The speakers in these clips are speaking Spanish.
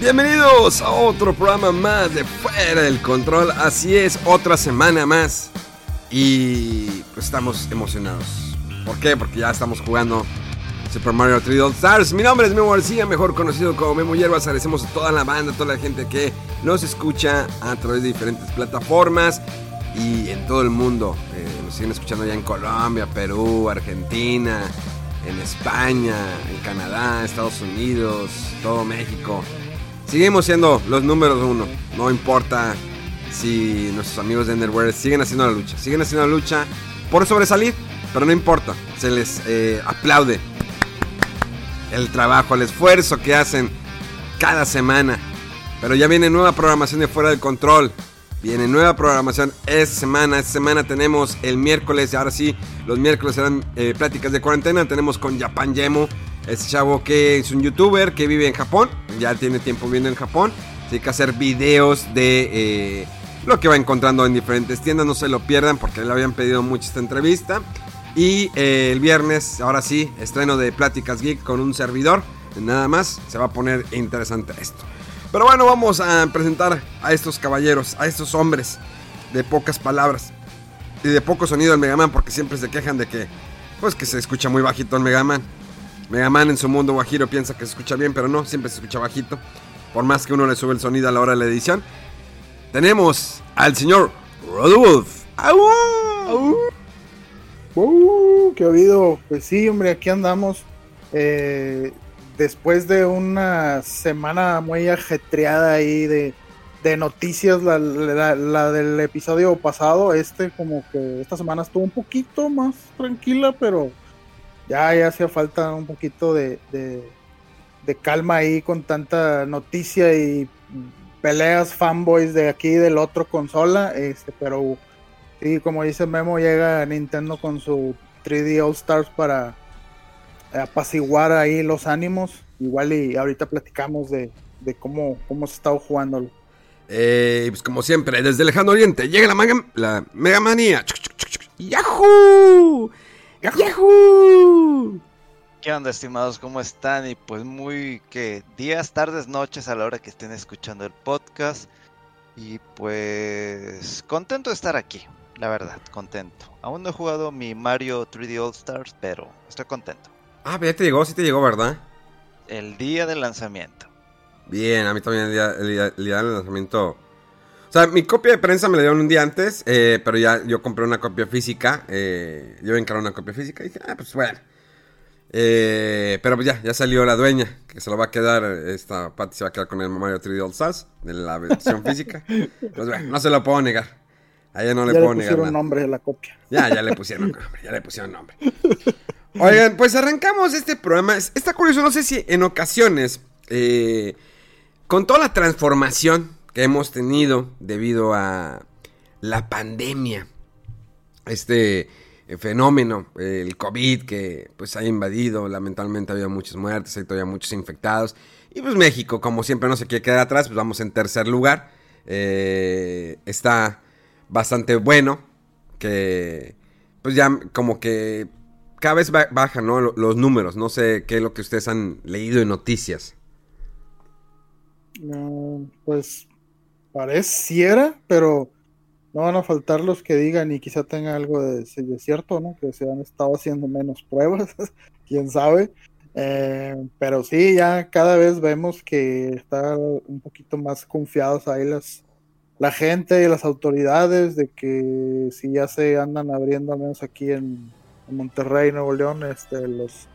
Bienvenidos a otro programa más de Fuera del Control. Así es, otra semana más. Y pues estamos emocionados. ¿Por qué? Porque ya estamos jugando Super Mario 3D All Stars. Mi nombre es Memo García, mejor conocido como Memo Hierbas. Agradecemos a toda la banda, a toda la gente que nos escucha a través de diferentes plataformas y en todo el mundo. Eh, nos siguen escuchando ya en Colombia, Perú, Argentina, en España, en Canadá, Estados Unidos, todo México. Seguimos siendo los números uno. No importa si nuestros amigos de Enderware siguen haciendo la lucha. Siguen haciendo la lucha por sobresalir, pero no importa. Se les eh, aplaude el trabajo, el esfuerzo que hacen cada semana. Pero ya viene nueva programación de Fuera del Control. Viene nueva programación esta semana. Esta semana tenemos el miércoles, ahora sí, los miércoles serán eh, pláticas de cuarentena. Tenemos con Japan Yemo, este chavo que es un youtuber que vive en Japón. Ya tiene tiempo viviendo en Japón. Tiene que hacer videos de eh, lo que va encontrando en diferentes tiendas. No se lo pierdan porque le habían pedido mucho esta entrevista. Y eh, el viernes, ahora sí, estreno de Pláticas Geek con un servidor. Nada más, se va a poner interesante esto. Pero bueno, vamos a presentar a estos caballeros, a estos hombres de pocas palabras y de poco sonido el Mega Man, porque siempre se quejan de que, pues que se escucha muy bajito el Mega Man. Mega Man en su mundo guajiro piensa que se escucha bien, pero no, siempre se escucha bajito. Por más que uno le sube el sonido a la hora de la edición. Tenemos al señor Rodolf. Uh, ¿Qué habido? Pues sí, hombre, aquí andamos. Eh, después de una semana muy ajetreada ahí de, noticias, la del episodio pasado, este como que esta semana estuvo un poquito más tranquila, pero ya, ya hacía falta un poquito de, de, calma ahí con tanta noticia y peleas fanboys de aquí y del otro consola, este, pero Sí, como dice Memo, llega Nintendo con su 3D All Stars para apaciguar ahí los ánimos. Igual y ahorita platicamos de, de cómo, cómo se está jugándolo. Eh, pues como siempre, desde el lejano oriente llega la, Mega- la Mega Manía. ¡Yahoo! ¡Yahoo! ¿Qué onda, estimados? ¿Cómo están? Y pues muy que días, tardes, noches a la hora que estén escuchando el podcast. Y pues contento de estar aquí, la verdad, contento. Aún no he jugado mi Mario 3D All Stars, pero estoy contento. Ah, ya te llegó, sí te llegó, ¿verdad? El día del lanzamiento. Bien, a mí también el día, el día- el día del lanzamiento. O sea, mi copia de prensa me la dieron un día antes, eh, pero ya yo compré una copia física. Eh, yo encaré una copia física y dije, ah, pues bueno. Eh, pero pues ya, ya salió la dueña, que se lo va a quedar, esta Patty se va a quedar con el Mario 3D All Stars, de la versión física. Pues bueno, no se lo puedo negar. A ella no le ya le puedo negar pusieron nada. nombre a la copia. Ya, ya le pusieron nombre, ya le pusieron nombre. Oigan, pues arrancamos este programa. Es- Está curioso, no sé si en ocasiones, eh, con toda la transformación que hemos tenido debido a la pandemia, este eh, fenómeno, eh, el COVID que pues ha invadido, lamentablemente ha habido muchas muertes, hay todavía muchos infectados. Y pues México, como siempre, no se quiere quedar atrás, pues vamos en tercer lugar. Eh, está bastante bueno que pues ya como que cada vez ba- bajan ¿no? Lo- los números. No sé qué es lo que ustedes han leído en noticias. No, pues pareciera, pero no van a faltar los que digan y quizá tenga algo de, cierto, ¿no? Que se han estado haciendo menos pruebas, quién sabe. Eh, pero sí, ya cada vez vemos que están un poquito más confiados ahí las, la gente y las autoridades de que si ya se andan abriendo, al menos aquí en, Monterrey, Nuevo León, este, los,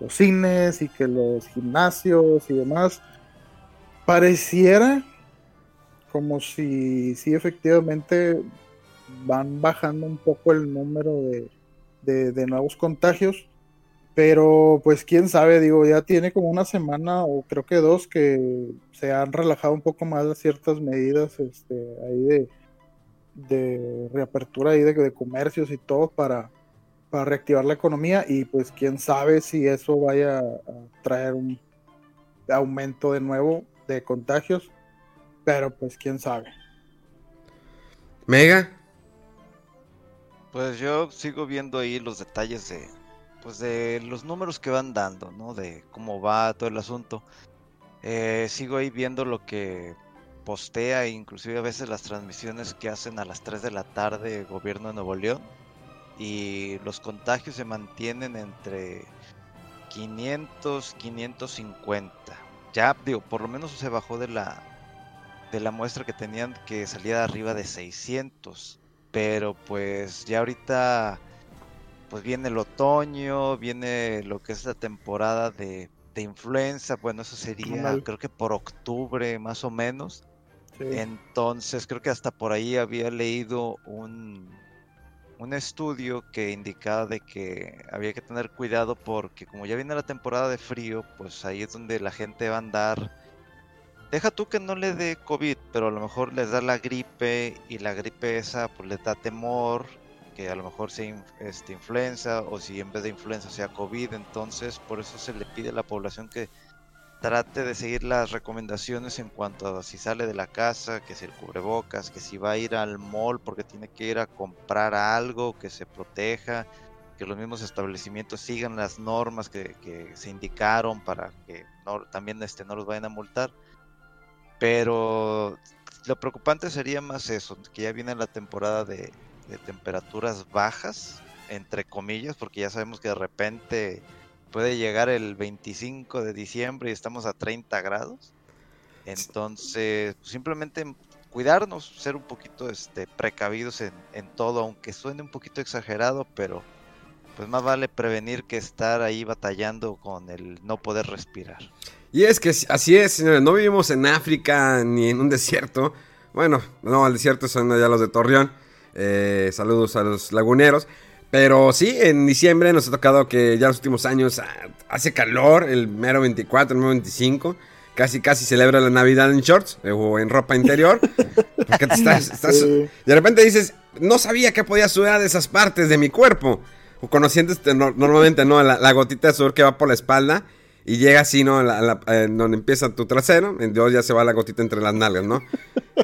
los cines y que los gimnasios y demás, pareciera como si, si efectivamente van bajando un poco el número de, de, nuevos contagios. Pero pues quién sabe, digo, ya tiene como una semana o creo que dos que se han relajado un poco más ciertas medidas este, ahí de, de reapertura ahí de, de, comercios y todo para, para reactivar la economía y pues quién sabe si eso vaya a traer un aumento de nuevo de contagios, pero pues quién sabe. Mega, pues yo sigo viendo ahí los detalles de, pues de los números que van dando, ¿no? De cómo va todo el asunto. Eh, sigo ahí viendo lo que postea, inclusive a veces las transmisiones que hacen a las 3 de la tarde el gobierno de Nuevo León. Y los contagios se mantienen entre 500, 550. Ya, digo, por lo menos se bajó de la, de la muestra que tenían que salía de arriba de 600 pero pues ya ahorita pues viene el otoño, viene lo que es la temporada de, influenza, bueno, eso sería creo que por octubre más o menos. Entonces creo que hasta por ahí había leído un, un estudio que indicaba de que había que tener cuidado porque como ya viene la temporada de frío, pues ahí es donde la gente va a andar Deja tú que no le dé COVID, pero a lo mejor les da la gripe y la gripe esa pues le da temor, que a lo mejor sea este, influenza o si en vez de influenza sea COVID, entonces por eso se le pide a la población que trate de seguir las recomendaciones en cuanto a si sale de la casa, que si el cubrebocas, que si va a ir al mall porque tiene que ir a comprar algo, que se proteja, que los mismos establecimientos sigan las normas que, se indicaron para que también este, no los vayan a multar. Pero lo preocupante sería más eso, que ya viene la temporada de, temperaturas bajas, entre comillas, porque ya sabemos que de repente puede llegar el 25 de diciembre y estamos a 30 grados. Entonces, simplemente cuidarnos, ser un poquito este, precavidos en, en, todo, aunque suene un poquito exagerado, pero pues más vale prevenir que estar ahí batallando con el no poder respirar. Y es que así es, señores, no vivimos en África ni en un desierto. Bueno, no, el desierto son ya los de Torreón. Eh, saludos a los laguneros. Pero sí, en diciembre nos ha tocado que ya los últimos años ah, hace calor, el mero 24, el mero 25. Casi, casi celebra la Navidad en shorts eh, o en ropa interior. Porque estás, de repente dices, no sabía que podía sudar de esas partes de mi cuerpo. O conociendo este, normalmente, ¿no? La, la, gotita de sudor que va por la espalda. Y llega así, ¿no? La, eh, donde empieza tu trasero. En Dios ya se va la gotita entre las nalgas, ¿no?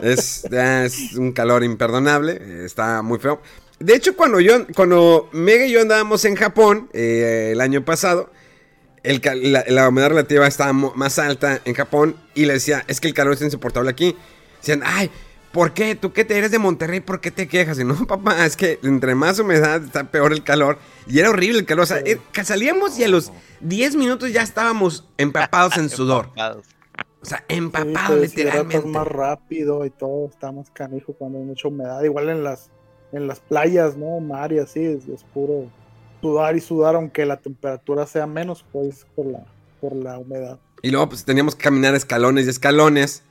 es, es un calor imperdonable. está muy feo. De hecho, cuando yo, cuando Mega y yo andábamos en Japón eh, el año pasado, el, la, humedad relativa estaba más alta en Japón y le decía, es que el calor es insoportable aquí. Decían, ay, ¿por qué? ¿Tú qué te eres de Monterrey? ¿Por qué te quejas? Y no, papá, es que entre más humedad está peor el calor. Y era horrible el calor. O sea, eh, salíamos y a los 10 minutos ya estábamos empapados en sudor. O sea, empapados literalmente. más rápido y todo, está más canijo cuando hay mucha humedad. Igual en las, en las playas, ¿no? Mar y así, es, puro sudar y sudar, aunque la temperatura sea menos, pues por la, por la humedad. Y luego, pues teníamos que caminar escalones y escalones.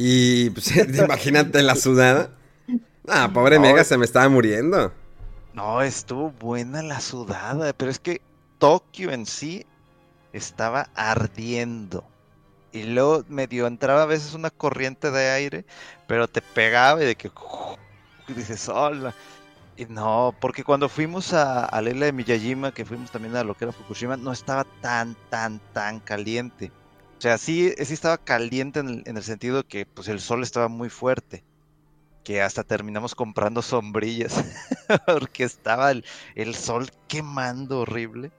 Y pues, imagínate la sudada. Ah, pobre Mega, se me estaba muriendo. No, estuvo buena la sudada, pero es que Tokio en sí estaba ardiendo. Y luego medio entraba a veces una corriente de aire, pero te pegaba y de que dices, hola. Y no, porque cuando fuimos a, a la isla de Miyajima, que fuimos también a lo que era Fukushima, no estaba tan, tan, tan caliente. O sea, sí, sí estaba caliente en el, en el sentido que pues el sol estaba muy fuerte que hasta terminamos comprando sombrillas porque estaba el, sol quemando horrible.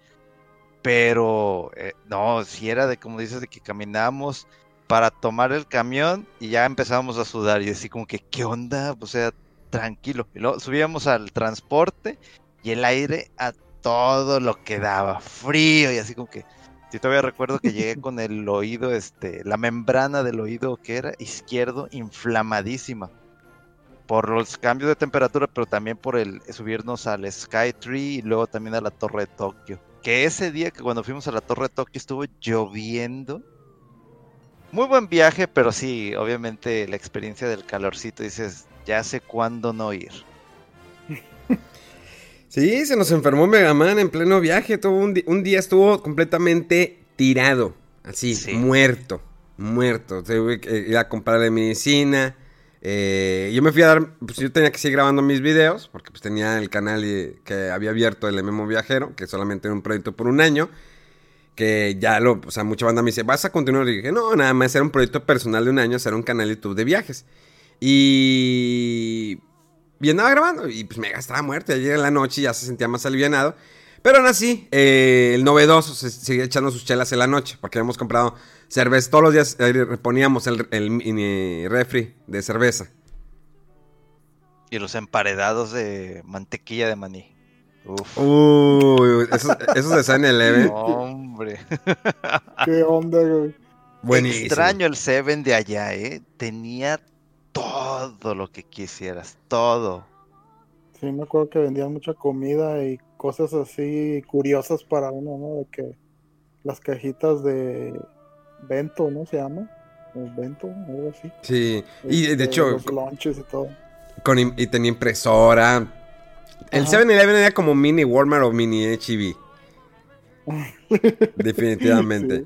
Pero eh, no, si era de como dices, de que caminábamos para tomar el camión y ya empezábamos a sudar y así como que, ¿qué onda? O sea, tranquilo. Y luego subíamos al transporte y el aire a todo lo que daba, frío y así como que, si todavía recuerdo que llegué con el oído, este, la membrana del oído que era izquierdo inflamadísima por los cambios de temperatura, pero también por el subirnos al Sky Tree y luego también a la Torre de Tokio. Que ese día que cuando fuimos a la Torre de Tokio estuvo lloviendo. Muy buen viaje, pero sí, obviamente la experiencia del calorcito, dices, ya sé cuándo no ir. Sí, se nos enfermó Mega Man en pleno viaje. Todo un, día estuvo completamente tirado. Así, muerto. Muerto. Tuve que ir a comprarle medicina. Eh, yo me fui a dar. Pues yo tenía que seguir grabando mis videos. Porque pues tenía el canal que había abierto el Memo Viajero. Que solamente era un proyecto por un año. Que ya lo. O sea, mucha banda me dice, ¿vas a continuar? Y dije, no, nada más era un proyecto personal de un año. Hacer un canal de YouTube de viajes. Y y andaba grabando y pues me estaba muerto. Ayer en la noche ya se sentía más alivianado. Pero aún así, eh, el novedoso se sigue echando sus chelas en la noche. Porque habíamos comprado cerveza. Todos los días eh, reponíamos el, el refri de cerveza. Y los emparedados de mantequilla de maní. Uf. Uy, esos, esos de San Eleven. Hombre. Qué onda, güey. Buenísimo. Extraño el Seven de allá, ¿eh? Tenía todo lo que quisieras, todo. Sí, me acuerdo que vendían mucha comida y cosas así curiosas para uno, ¿no? De que las cajitas de Bento, ¿no se llama? Bento, algo así. Sí, y de este, hecho... Los lunches y todo. Con, y tenía impresora. El 7-Eleven era como mini Walmart o mini HB. Definitivamente.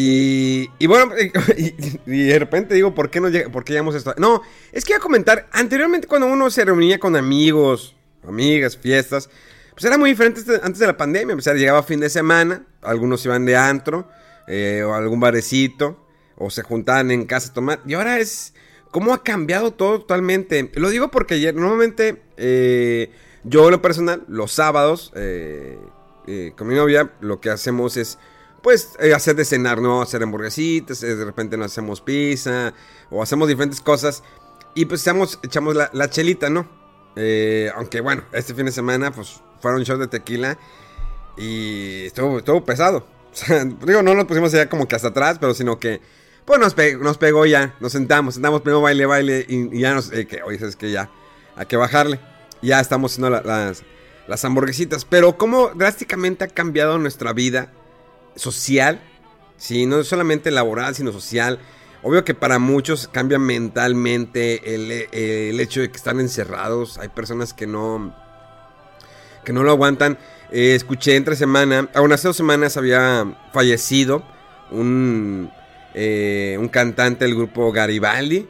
Y, bueno, y, de repente digo, ¿por qué, no ¿por qué llegamos esto? No, es que iba a comentar, anteriormente cuando uno se reunía con amigos, amigas, fiestas, pues era muy diferente este, antes de la pandemia. O sea, llegaba fin de semana, algunos iban de antro, eh, o algún barecito, o se juntaban en casa a tomar. Y ahora es, ¿cómo ha cambiado todo totalmente? Lo digo porque ayer, normalmente, eh, yo lo personal, los sábados, eh, con mi novia, lo que hacemos es pues eh, hacer de cenar, ¿no? Hacer hamburguesitas, eh, de repente nos hacemos pizza o hacemos diferentes cosas y pues echamos, echamos la, chelita, ¿no? Eh, aunque bueno, este fin de semana pues fueron shows de tequila y estuvo, estuvo pesado. Digo, no nos pusimos ya como que hasta atrás, pero sino que pues nos, nos pegó ya, nos sentamos, sentamos primero baile, baile y, ya nos, que oye, es que ya, hay que bajarle. Ya estamos haciendo las, las hamburguesitas, pero cómo drásticamente ha cambiado nuestra vida social, ¿sí? no solamente laboral, sino social. Obvio que para muchos cambia mentalmente el, hecho de que están encerrados. Hay personas que no, que no lo aguantan. Eh, escuché entre semana, aún hace dos semanas había fallecido un, eh, un cantante del grupo Garibaldi.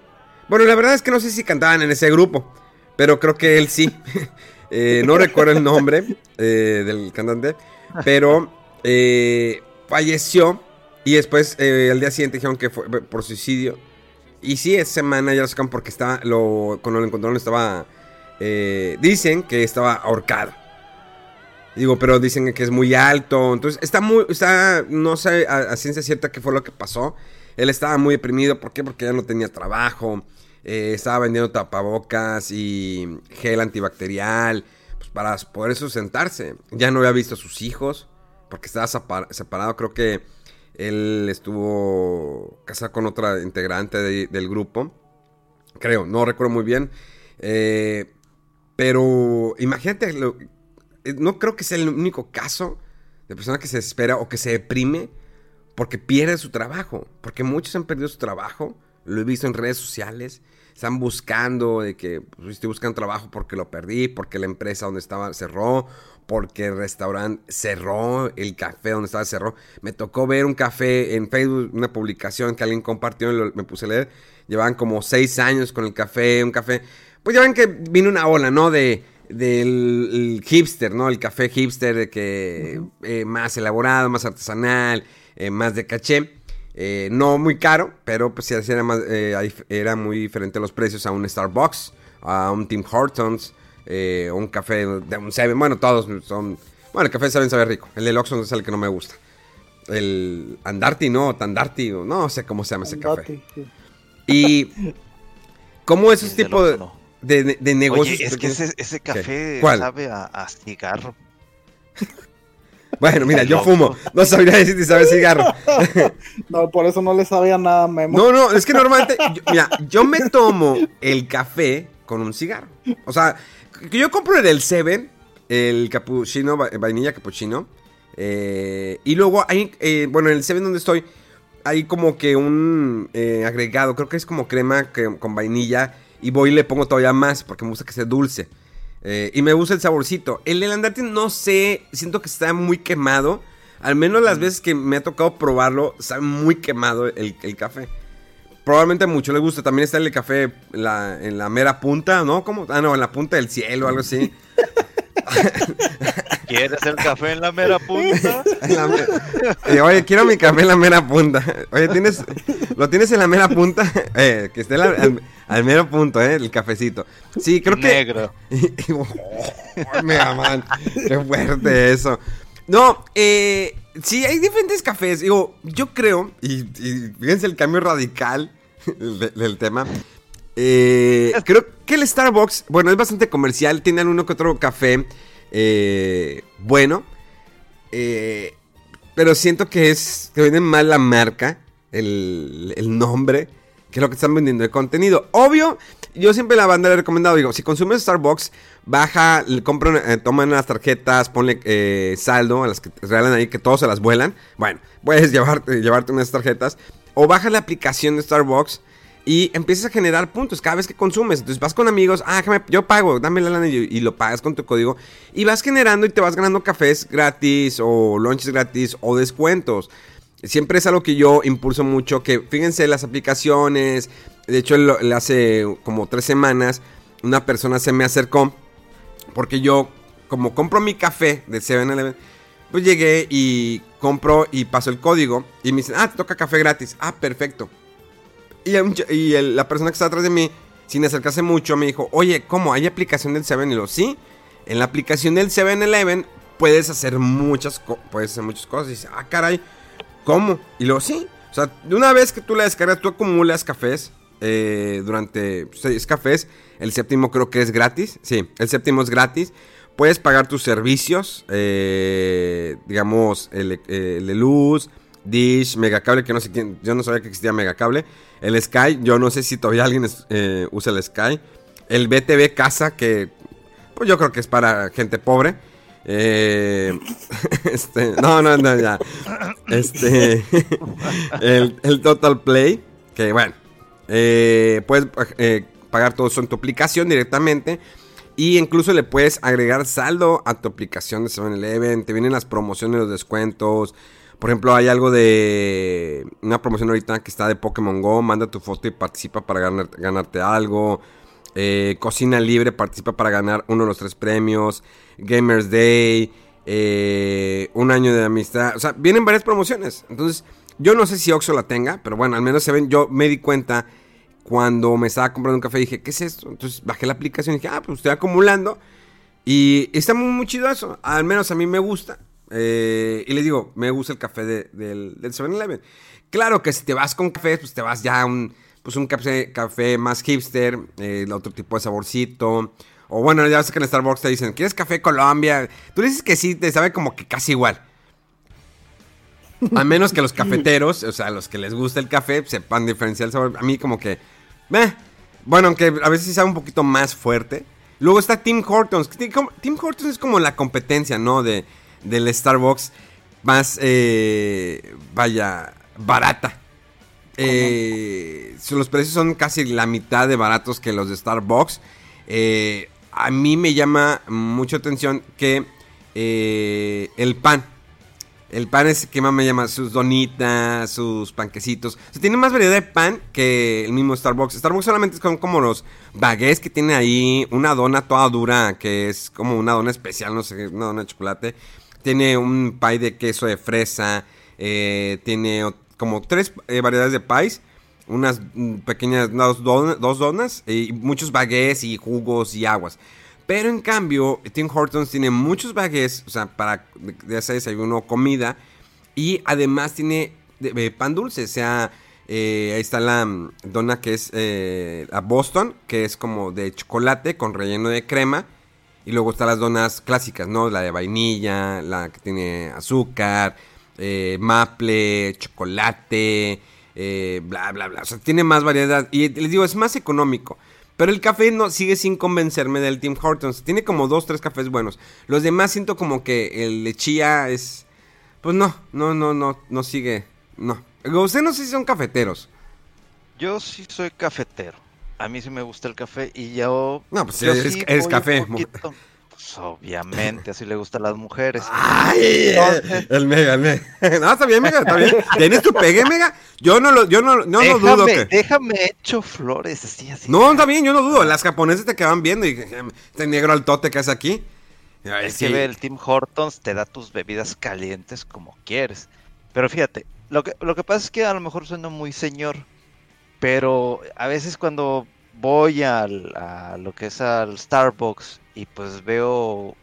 Bueno, la verdad es que no sé si cantaban en ese grupo, pero creo que él sí. Eh, no recuerdo el nombre del cantante, pero falleció y después eh, al día siguiente dijeron que fue por suicidio. Y sí, esa semana ya lo sacan porque estaba, lo, cuando lo encontraron estaba, eh, dicen que estaba ahorcado. Digo, pero dicen que es muy alto. Entonces, está muy, está, no sé a, ciencia cierta qué fue lo que pasó. Él estaba muy deprimido. ¿Por qué? Porque ya no tenía trabajo. Eh, estaba vendiendo tapabocas y gel antibacterial. Pues para poder sustentarse. Ya no había visto a sus hijos porque estaba separado, creo que él estuvo casado con otra integrante del grupo, creo, no recuerdo muy bien, eh, pero imagínate, eh, no creo que sea el único caso de persona que se espera o que se deprime porque pierde su trabajo, porque muchos han perdido su trabajo, lo he visto en redes sociales, están buscando de que pues, estoy buscando trabajo porque lo perdí, porque la empresa donde estaba cerró, porque el restaurante cerró, el café donde estaba cerró. Me tocó ver un café en Facebook, una publicación que alguien compartió y me puse a leer. Llevaban como seis años con el café, un café. Pues ya ven que vino una ola, ¿no? De del hipster, ¿no? El café hipster de que eh, más elaborado, más artesanal, eh, más de caché. Eh, no muy caro, pero pues sí era, más, era muy diferente los precios a un Starbucks, a un Tim Hortons, eh, un café de un Seven. Bueno, todos son. Bueno, el café Seven sabe rico. El de Oxxo es el que no me gusta. El Andarti, no, Tandarti, no sé cómo se llama ese café. Y. ¿Cómo esos tipos de, de, negocios? es que ese, café sabe a, cigarro. Bueno, mira, yo fumo. No sabría decir si sabe cigarro. no, por eso no le sabía nada, Memo. No, no, es que normalmente, mira, yo me tomo el café con un cigarro. O sea, yo compro en el Seven, el cappuccino, vainilla cappuccino. Eh, y luego hay, eh, bueno, en el Seven donde estoy, hay como que un eh, agregado, creo que es como crema con vainilla. Y voy y le pongo todavía más porque me gusta que sea dulce. y me gusta el saborcito. El del andante no sé, siento que está muy quemado. Al menos las veces que me ha tocado probarlo, está muy quemado el, café. Probablemente mucho le gusta. También está el café en la, en la mera punta, ¿no? ¿Cómo? Ah, no, en la punta del cielo, algo así. ¿Quieres el café en la mera punta? oye, quiero mi café en la mera punta. Oye, ¿tienes, ¿lo tienes en la mera punta? Eh, que esté al, mero punto, ¿eh? El cafecito. Sí, creo que... Negro. oh, mega man. Qué fuerte eso. No, eh, sí, hay diferentes cafés. Digo, yo creo, y, fíjense el cambio radical del, tema. Eh, creo que el Starbucks, bueno, es bastante comercial. Tienen uno que otro café eh, bueno. Eh, pero siento que es que venden mal la marca, el, el nombre, que es lo que están vendiendo de contenido. Obvio, yo siempre la banda le he recomendado, digo, si consumes Starbucks, baja, compran, eh, toman las tarjetas, ponle saldo a las que regalan ahí, que todos se las vuelan. Bueno, puedes llevarte, llevarte unas tarjetas. O baja la aplicación de Starbucks y empiezas a generar puntos cada vez que consumes. Entonces vas con amigos, ah, yo pago, dame la lana y, lo pagas con tu código. Y vas generando y te vas ganando cafés gratis o lunches gratis o descuentos. Siempre es algo que yo impulso mucho, que fíjense las aplicaciones, de hecho, hace como tres semanas, una persona se me acercó porque yo, como compro mi café de 7-Eleven, pues llegué y compro y paso el código y me dicen, ah, te toca café gratis. Ah, perfecto. Y, la persona que está atrás de mí, sin acercarse mucho, me dijo, oye, ¿cómo? ¿Hay aplicación del 7 Y lo, sí. En la aplicación del 7-Eleven puedes hacer muchas, puedes hacer muchas cosas. Y dice, ah, caray, ¿cómo? Y luego, sí. O sea, de una vez que tú la descargas, tú acumulas cafés eh, durante seis cafés. El séptimo creo que es gratis. Sí, el séptimo es gratis. Puedes pagar tus servicios, eh, digamos, el, de luz, Dish, Megacable, que no sé quién, yo no sabía que existía Megacable. El Sky, yo no sé si todavía alguien eh, usa el Sky. El BTV Casa, que pues yo creo que es para gente pobre. este, no, no, no, ya. Este, el, el Total Play, que bueno, eh, puedes eh, pagar todo eso en tu aplicación directamente. Y incluso le puedes agregar saldo a tu aplicación de 7-Eleven. Te vienen las promociones, los descuentos. Por ejemplo, hay algo de una promoción ahorita que está de Pokémon Go. Manda tu foto y participa para ganarte algo. Eh, cocina libre, participa para ganar uno de los tres premios. Gamers Day. un año de amistad. O sea, vienen varias promociones. Entonces, yo no sé si Oxxo la tenga, pero bueno, al menos se ven. Yo me di cuenta cuando me estaba comprando un café. Dije, ¿qué es esto? Entonces bajé la aplicación y dije, ah, pues estoy acumulando. Y está muy, chido eso. Al menos a mí me gusta. Eh, y les digo, me gusta el café del, 7-Eleven. Claro que si te vas con café, pues te vas ya a un, pues un café, más hipster, eh, otro tipo de saborcito. O bueno, ya sé que en Starbucks te dicen, ¿quieres café Colombia? Tú dices que sí, te sabe como que casi igual. A menos que los cafeteros, o sea, los que les gusta el café, sepan diferenciar el sabor. A mí como que... Bueno, aunque a veces sí sabe un poquito más fuerte. Luego está Tim Hortons. Tim Hortons es como la competencia, ¿no? De, del Starbucks más, eh, vaya, barata. Eh, los precios son casi la mitad de baratos que los de Starbucks. Eh, a mí me llama mucha atención que el pan el pan es que más me llama, sus donitas, sus panquecitos. O sea, tiene más variedad de pan que el mismo Starbucks. Starbucks solamente son como los baguettes que tiene ahí, una dona toda dura, que es como una dona especial, no sé, una dona de chocolate. Tiene un pie de queso de fresa, eh, tiene como tres eh, variedades de pies, unas mm, pequeñas, dos, dos donas, y muchos baguettes y jugos y aguas. Pero en cambio, Tim Hortons tiene muchos baguettes, o sea, para ya desayuno comida. Y además tiene pan dulce, o sea, eh, ahí está la mm, dona que es eh, la Boston, que es como de chocolate con relleno de crema. Y luego están las donas clásicas, ¿no? La de vainilla, la que tiene azúcar, eh, maple, chocolate, bla, bla, bla. O sea, tiene más variedad. Y les digo, es más económico. Pero el café no sigue sin convencerme del Tim Hortons. Tiene como dos, tres cafés buenos. Los demás siento como que el de chía es... Pues no, no, no, no, no sigue. No. Ustedes no sé si son cafeteros. Yo sí soy cafetero. A mí sí me gusta el café y yo... No, pues yo eres, sí eres café. Pues obviamente, así le gusta a las mujeres. Ay, Entonces- el mega, el mega. No, está bien, mega, está bien. ¿Tienes tu pegue, mega? Yo no lo, yo no, no, no dudo que. déjame hecho flores así, así. No, está bien, yo no dudo. Las japonesas te quedan viendo y este negro altote que hace aquí. Ay, Es sí. que ve, el Tim Hortons te da tus bebidas calientes como quieres. Pero fíjate, lo que, lo que pasa es que a lo mejor suena muy señor, pero a veces cuando voy al, a lo que es al Starbucks y pues veo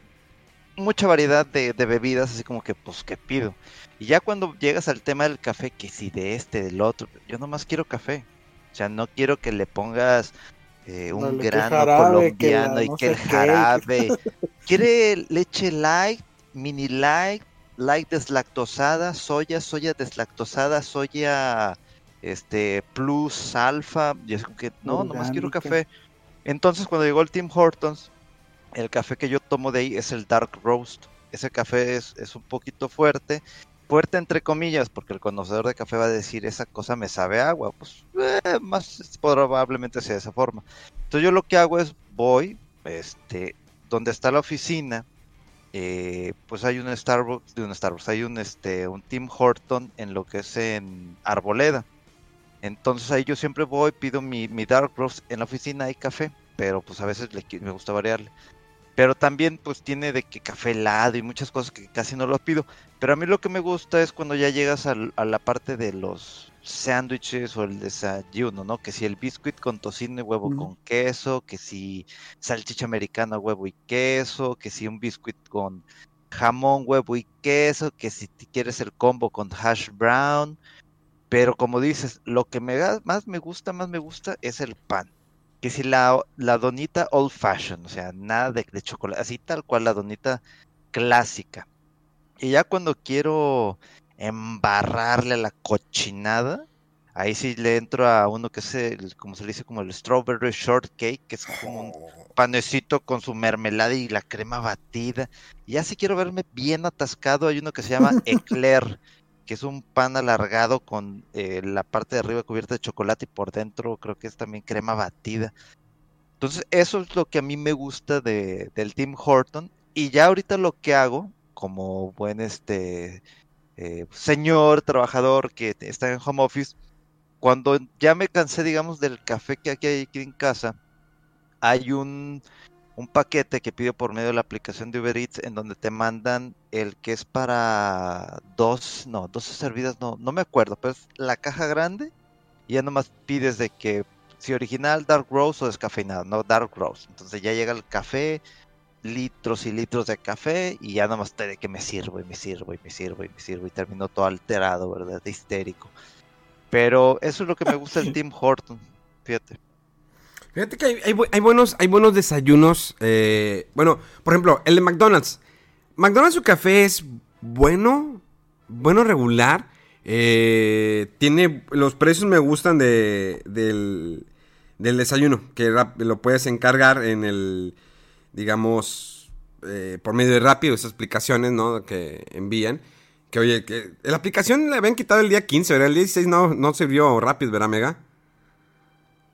mucha variedad de, de bebidas, así como que pues ¿qué pido? Y ya cuando llegas al tema del café, que si de este, del otro, yo nomás quiero café. O sea, no quiero que le pongas eh, un que grano jarabe, que la colombiano y que el qué. jarabe. ¿Quiere leche light, mini light, light deslactosada, soya, soya deslactosada, soya este plus alfa? Y es como que no, nomás quiero café. Entonces cuando llegó el Tim Hortons, el café que yo tomo de ahí es el Dark Roast. Ese café es, es un poquito fuerte. Fuerte entre comillas, porque el conocedor de café va a decir esa cosa me sabe a agua. Pues eh, más probablemente sea de esa forma. Entonces yo lo que hago es voy, este, donde está la oficina, eh, pues hay un Starbucks, de un Starbucks, hay un este, un Tim Horton en lo que es en Arboleda. Entonces ahí yo siempre voy, pido mi, mi Dark Roast en la oficina hay café, pero pues a veces le me gusta variarle. Pero también pues tiene de que café helado y muchas cosas que casi no lo pido. Pero a mí lo que me gusta es cuando ya llegas a la parte de los sándwiches o el desayuno, ¿no? Que si el biscuit con tocino y huevo con queso, que si salchicha americana, huevo y queso, que si un biscuit con jamón, huevo y queso, que si quieres el combo con hash brown. Pero como dices, lo que me da- más me gusta, más me gusta es el pan. Que si la, la donita old fashion, o sea, nada de, de chocolate, así tal cual la donita clásica. Y ya cuando quiero embarrarle a la cochinada, ahí sí le entro a uno que es el, como se le dice, como el strawberry shortcake, que es como un panecito con su mermelada y la crema batida. Y ya si quiero verme bien atascado, hay uno que se llama eclair, que es un pan alargado con eh, la parte de arriba cubierta de chocolate y por dentro creo que es también crema batida. Entonces, eso es lo que a mí me gusta de, del Tim Horton. Y ya ahorita lo que hago, como buen este eh, señor trabajador que está en home office, cuando ya me cansé, digamos, del café que aquí hay aquí en casa, hay un, un paquete que pido por medio de la aplicación de Uber Eats en donde te mandan el que es para dos, no, 12 servidas, no, no me acuerdo, pero es la caja grande y ya nomás pides de que si original Dark Roast o descafeinado, no Dark Roast. Entonces ya llega el café, litros y litros de café y ya nomás te de que me sirvo y me sirvo y me sirvo y me sirvo y termino todo alterado, ¿verdad? Histérico. Pero eso es lo que me gusta del Tim Horton, fíjate. Fíjate que hay, hay hay buenos, hay buenos desayunos. eh, bueno, por ejemplo, el de McDonald's. McDonald's su café es bueno, bueno regular. eh, tiene los precios me gustan de, del, desayuno, que lo puedes encargar en el, digamos, eh, por medio de rápido, esas aplicaciones, ¿no? Que envían. Que oye, que la aplicación la habían quitado el día 15, ¿verdad? El día 16 no, no sirvió rápido, ¿verdad, Mega?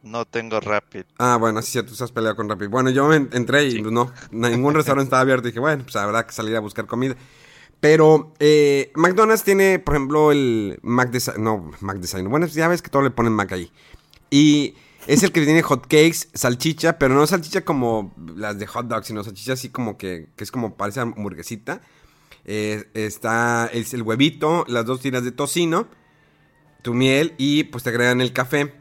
No tengo Rapid. Ah, bueno, así es, tú estás peleado con Rappi. Bueno, yo en- entré y Sí. pues, no, ningún restaurante estaba abierto. Y dije, bueno, pues habrá que salir a buscar comida. Pero eh, McDonald's tiene, por ejemplo, el Mac Design. No, Mac Design. Bueno, ya ves que todo le ponen Mac ahí. Y es el que tiene hot cakes, salchicha, pero no salchicha como las de hot dogs, sino salchicha así como que, que es como parece hamburguesita. Eh, está es el huevito, las dos tiras de tocino, tu miel y pues te agregan el café.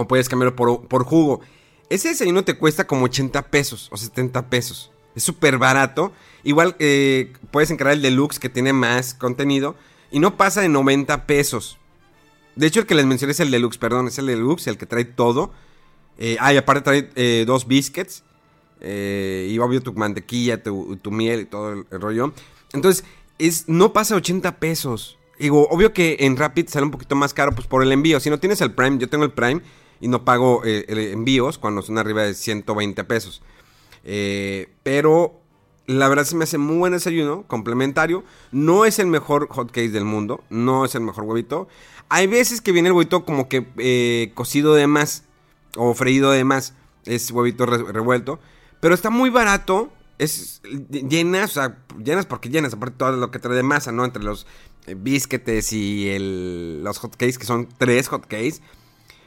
O puedes cambiarlo por, por jugo. Ese desayuno te cuesta como 80 pesos o 70 pesos. Es súper barato. Igual eh, puedes encargar el deluxe que tiene más contenido. Y no pasa de 90 pesos. De hecho, el que les mencioné es el deluxe, perdón. Es el deluxe, el que trae todo. Eh, ah, y aparte trae eh, dos biscuits. eh, y obvio tu mantequilla, tu, tu miel y todo el, el rollo. Entonces, es, no pasa de 80 pesos. Digo, obvio que en Rapid sale un poquito más caro pues por el envío. Si no tienes el Prime, yo tengo el Prime. Y no pago eh, envíos cuando son arriba de 120 pesos. Eh, pero la verdad se me hace muy buen desayuno, complementario. No es el mejor hot cake del mundo, no es el mejor huevito. Hay veces que viene el huevito como que eh, cocido de más o freído de más, es huevito revuelto, pero está muy barato. Es llenas, o sea, llenas porque llenas, aparte todo lo que trae de masa, ¿no? Entre los biscuits y el, los hotcakes, que son tres hotcakes.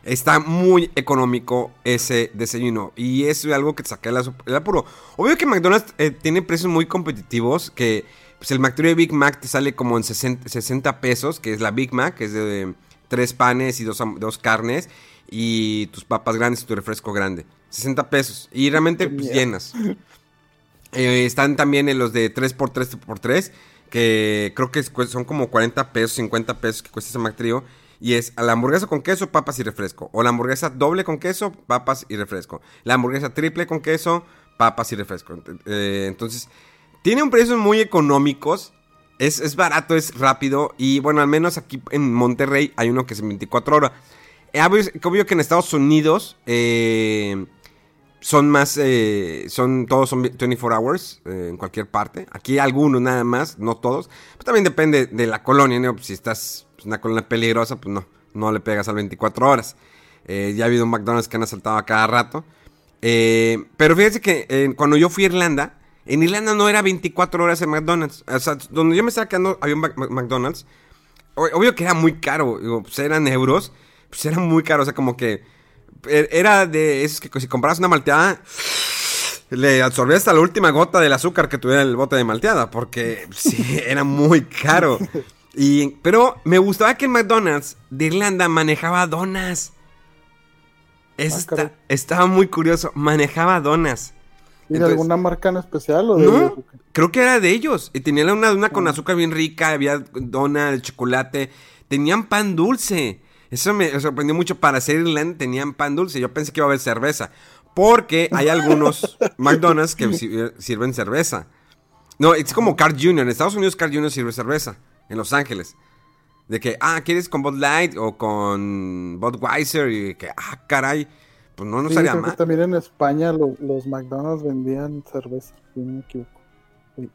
Está muy económico ese desayuno. Y es algo que te saca el, apuro. Obvio que McDonald's eh, tiene precios muy competitivos. Que pues el McTrio Big Mac te sale como en 60, pesos. Que es la Big Mac. Que es de tres panes y dos, dos, carnes. Y tus papas grandes y tu refresco grande. 60 pesos. Y realmente pues, llenas. Eh, están también en los de 3x3x3. Que creo que son como 40 pesos, 50 pesos que cuesta ese McTrio. Y es la hamburguesa con queso, papas y refresco. O la hamburguesa doble con queso, papas y refresco. La hamburguesa triple con queso, papas y refresco. Eh, entonces, tiene un precios muy económicos. Es, barato, es rápido. Y bueno, al menos aquí en Monterrey hay uno que es en 24 horas. Eh, obvio que en Estados Unidos eh, son más, son todos son 24 hours en cualquier parte. Aquí algunos nada más, no todos. Pero también depende de la colonia, ¿no? Si estás una colina peligrosa, pues no, no le pegas al 24 horas. Eh, ya ha habido un McDonald's que han asaltado a cada rato. Eh, pero fíjense que cuando yo fui a Irlanda, en Irlanda no era 24 horas el McDonald's. O sea, donde yo me estaba quedando había un McDonald's. Obvio que era muy caro, pues eran euros, pues era muy caro, o sea, como que er, era de esos que si comprabas una malteada, le absorbías hasta la última gota del azúcar que tuviera el bote de malteada, porque sí, era muy caro. Y, pero me gustaba que el McDonald's de Irlanda manejaba donas. Ah, estaba muy curioso. Manejaba donas. ¿Y de alguna marca en especial? O no, creo que era de ellos. Y tenía una dona con ah. azúcar bien rica, había dona de chocolate. Tenían pan dulce. Eso me sorprendió mucho. Para ser Irlanda tenían pan dulce. Yo pensé que iba a haber cerveza. Porque hay algunos McDonald's que sirven cerveza. No, es como Carl Jr. En Estados Unidos Carl Jr. sirve cerveza en Los Ángeles. De que, ah, ¿quieres con Bud Light o con Budweiser? Y que, ah, caray, pues no nos haría mal. también en España los McDonald's vendían cerveza, si no me equivoco. Sí.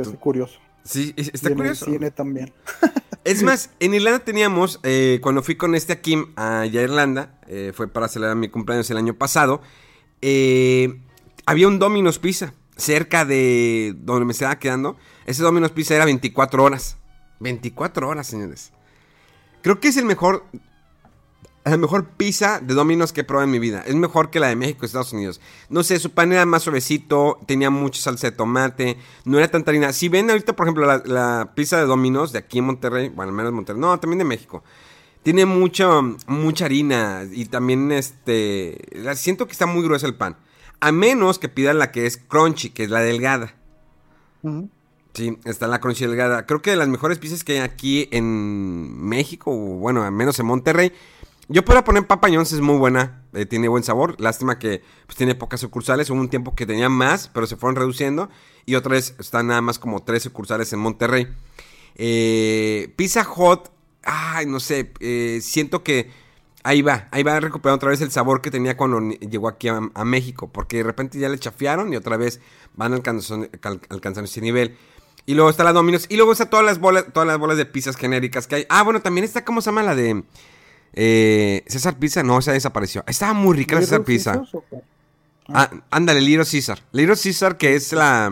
Es curioso. Sí, está curioso. En el cine también. Es más, en Irlanda teníamos, eh, cuando fui con este Kim allá a Irlanda, eh, fue para celebrar mi cumpleaños el año pasado, eh, había un Domino's Pizza cerca de donde me estaba quedando. Ese Domino's Pizza era 24 horas. 24 horas, señores. Creo que es el mejor. La mejor pizza de Domino's que he probado en mi vida. Es mejor que la de México Estados Unidos. No sé, su pan era más suavecito, tenía mucha salsa de tomate, no era tanta harina. Si ven ahorita, por ejemplo, la, pizza de Domino's de aquí en Monterrey, bueno, al menos Monterrey, no, también de México. Tiene mucha, mucha harina y también este, siento que está muy grueso el pan. A menos que pidan la que es crunchy, que es la delgada. Sí, está la crunchy delgada. Creo que de las mejores pizzas que hay aquí en México, o bueno, al menos en Monterrey. Yo puedo poner Papa John's, es muy buena, eh, tiene buen sabor. Lástima que pues, tiene pocas sucursales. Hubo un tiempo que tenía más, pero se fueron reduciendo. Y otra vez están nada más como tres sucursales en Monterrey. Eh, Pizza Hot, ay, no sé, eh, siento que ahí va, ahí va a recuperar otra vez el sabor que tenía cuando llegó aquí a, México, porque de repente ya le chafiaron y otra vez van alcanzando ese nivel. Y luego está la Domino's, y luego está todas las bolas, todas las bolas de pizzas genéricas que hay. Ah, bueno, también está, ¿cómo se llama la de eh, César Pizza? No, esa desapareció. Estaba muy rica la César Pizza. Ah, ándale, Little César. Little César que es la...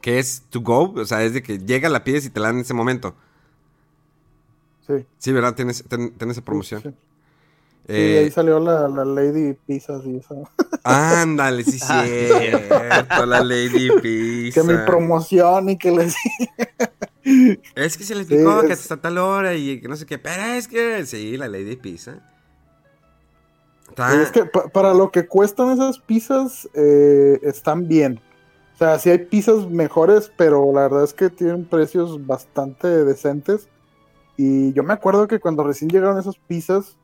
que es to go, o sea, es de que llega, la pides y te la dan en ese momento. Sí. Sí, ¿verdad? Tienes, esa promoción. Sí, ahí eh, salió la, Lady Pizzas y eso. Ándale, sí, cierto, la Lady Pizza. Que mi promoción y que les. es que se les dijo que hasta tal hora y que no sé qué, pero es que sí, la Lady Pizza. Es que para lo que cuestan esas pizzas, eh, están bien. O sea, sí hay pizzas mejores, pero la verdad es que tienen precios bastante decentes. Y yo me acuerdo que cuando recién llegaron esas pizzas,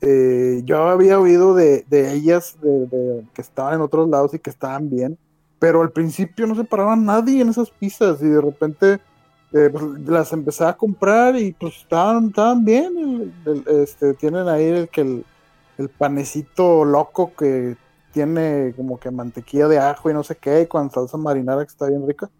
eh, yo había oído de, ellas de, que estaban en otros lados y que estaban bien, pero al principio no se paraba nadie en esas pizzas y de repente eh, pues, las empecé a comprar y pues estaban, estaban bien. este, tienen ahí el que el panecito loco que tiene como que mantequilla de ajo y no sé qué, y con salsa marinara que está bien rica.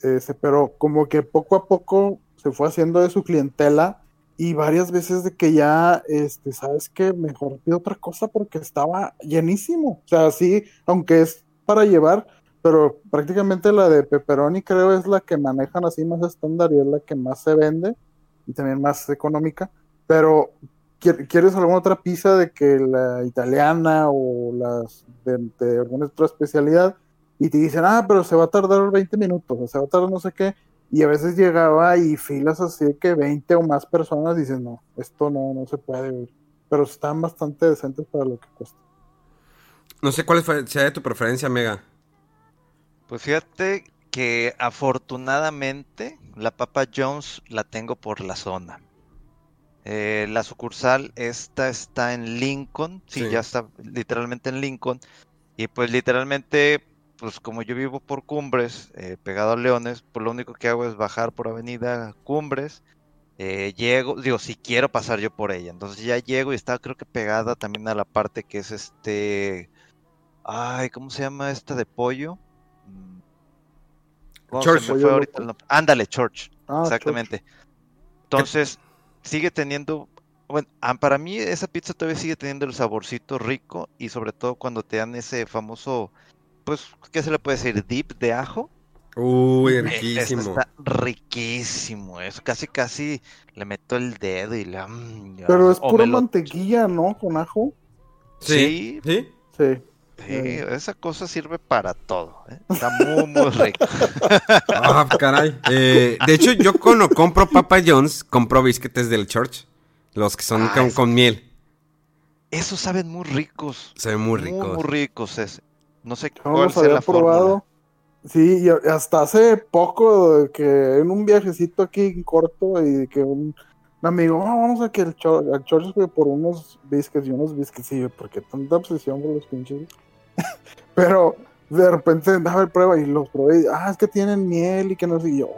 Ese, pero como que poco a poco se fue haciendo de su clientela y varias veces de que ya, este, sabes que mejor pido otra cosa porque estaba llenísimo. O sea, sí, aunque es para llevar, pero prácticamente la de pepperoni creo es la que manejan así más estándar y es la que más se vende y también más económica. Pero ¿quieres alguna otra pizza de que la italiana o las de, alguna otra especialidad? Y te dicen, ah, pero se va a tardar 20 minutos, o se va a tardar no sé qué. Y a veces llegaba y filas así de que 20 o más personas dicen, no, esto no, no se puede ver. Pero están bastante decentes para lo que cuesta. No sé cuál sea de tu preferencia, Mega. Pues fíjate que afortunadamente la Papa Jones la tengo por la zona. Eh, la sucursal esta está en Lincoln, sí, ya está literalmente en Lincoln. Y pues literalmente, pues como yo vivo por Cumbres, eh, pegado a Leones, pues lo único que hago es bajar por Avenida Cumbres. Eh, llego, digo, si quiero pasar yo por ella. Entonces ya llego y está creo que pegada también a la parte que es este... Ay, ¿cómo se llama esta de pollo? Church. Ándale, Church. Ah, exactamente. Entonces, sigue teniendo. Bueno, para mí esa pizza todavía sigue teniendo el saborcito rico y sobre todo cuando te dan ese famoso, pues, ¿qué se le puede decir? Dip de ajo. Uy, e, riquísimo. está riquísimo. Eso casi, casi le meto el dedo y la. Mm, Pero es pura mantequilla, ¿no? Con ajo. Sí. Sí. Sí. Sí, esa cosa sirve para todo. ¿eh? Está muy, muy rico. ah, caray. Eh, de hecho, yo cuando compro Papa John's, compro bisquetes del Church. Los que son ah, con, miel. Esos saben muy ricos. Saben muy ricos. Muy, muy ricos. No sé cuál es la probado. Sí, y hasta hace poco que en un viajecito aquí corto y que un, amigo, oh, vamos a que el Church por unos biscuits y unos biscuits, sí, porque tanta obsesión por los pinches. Pero de repente, a ver, prueba y los probé. ah, es que tienen miel y que no sé. Y yo,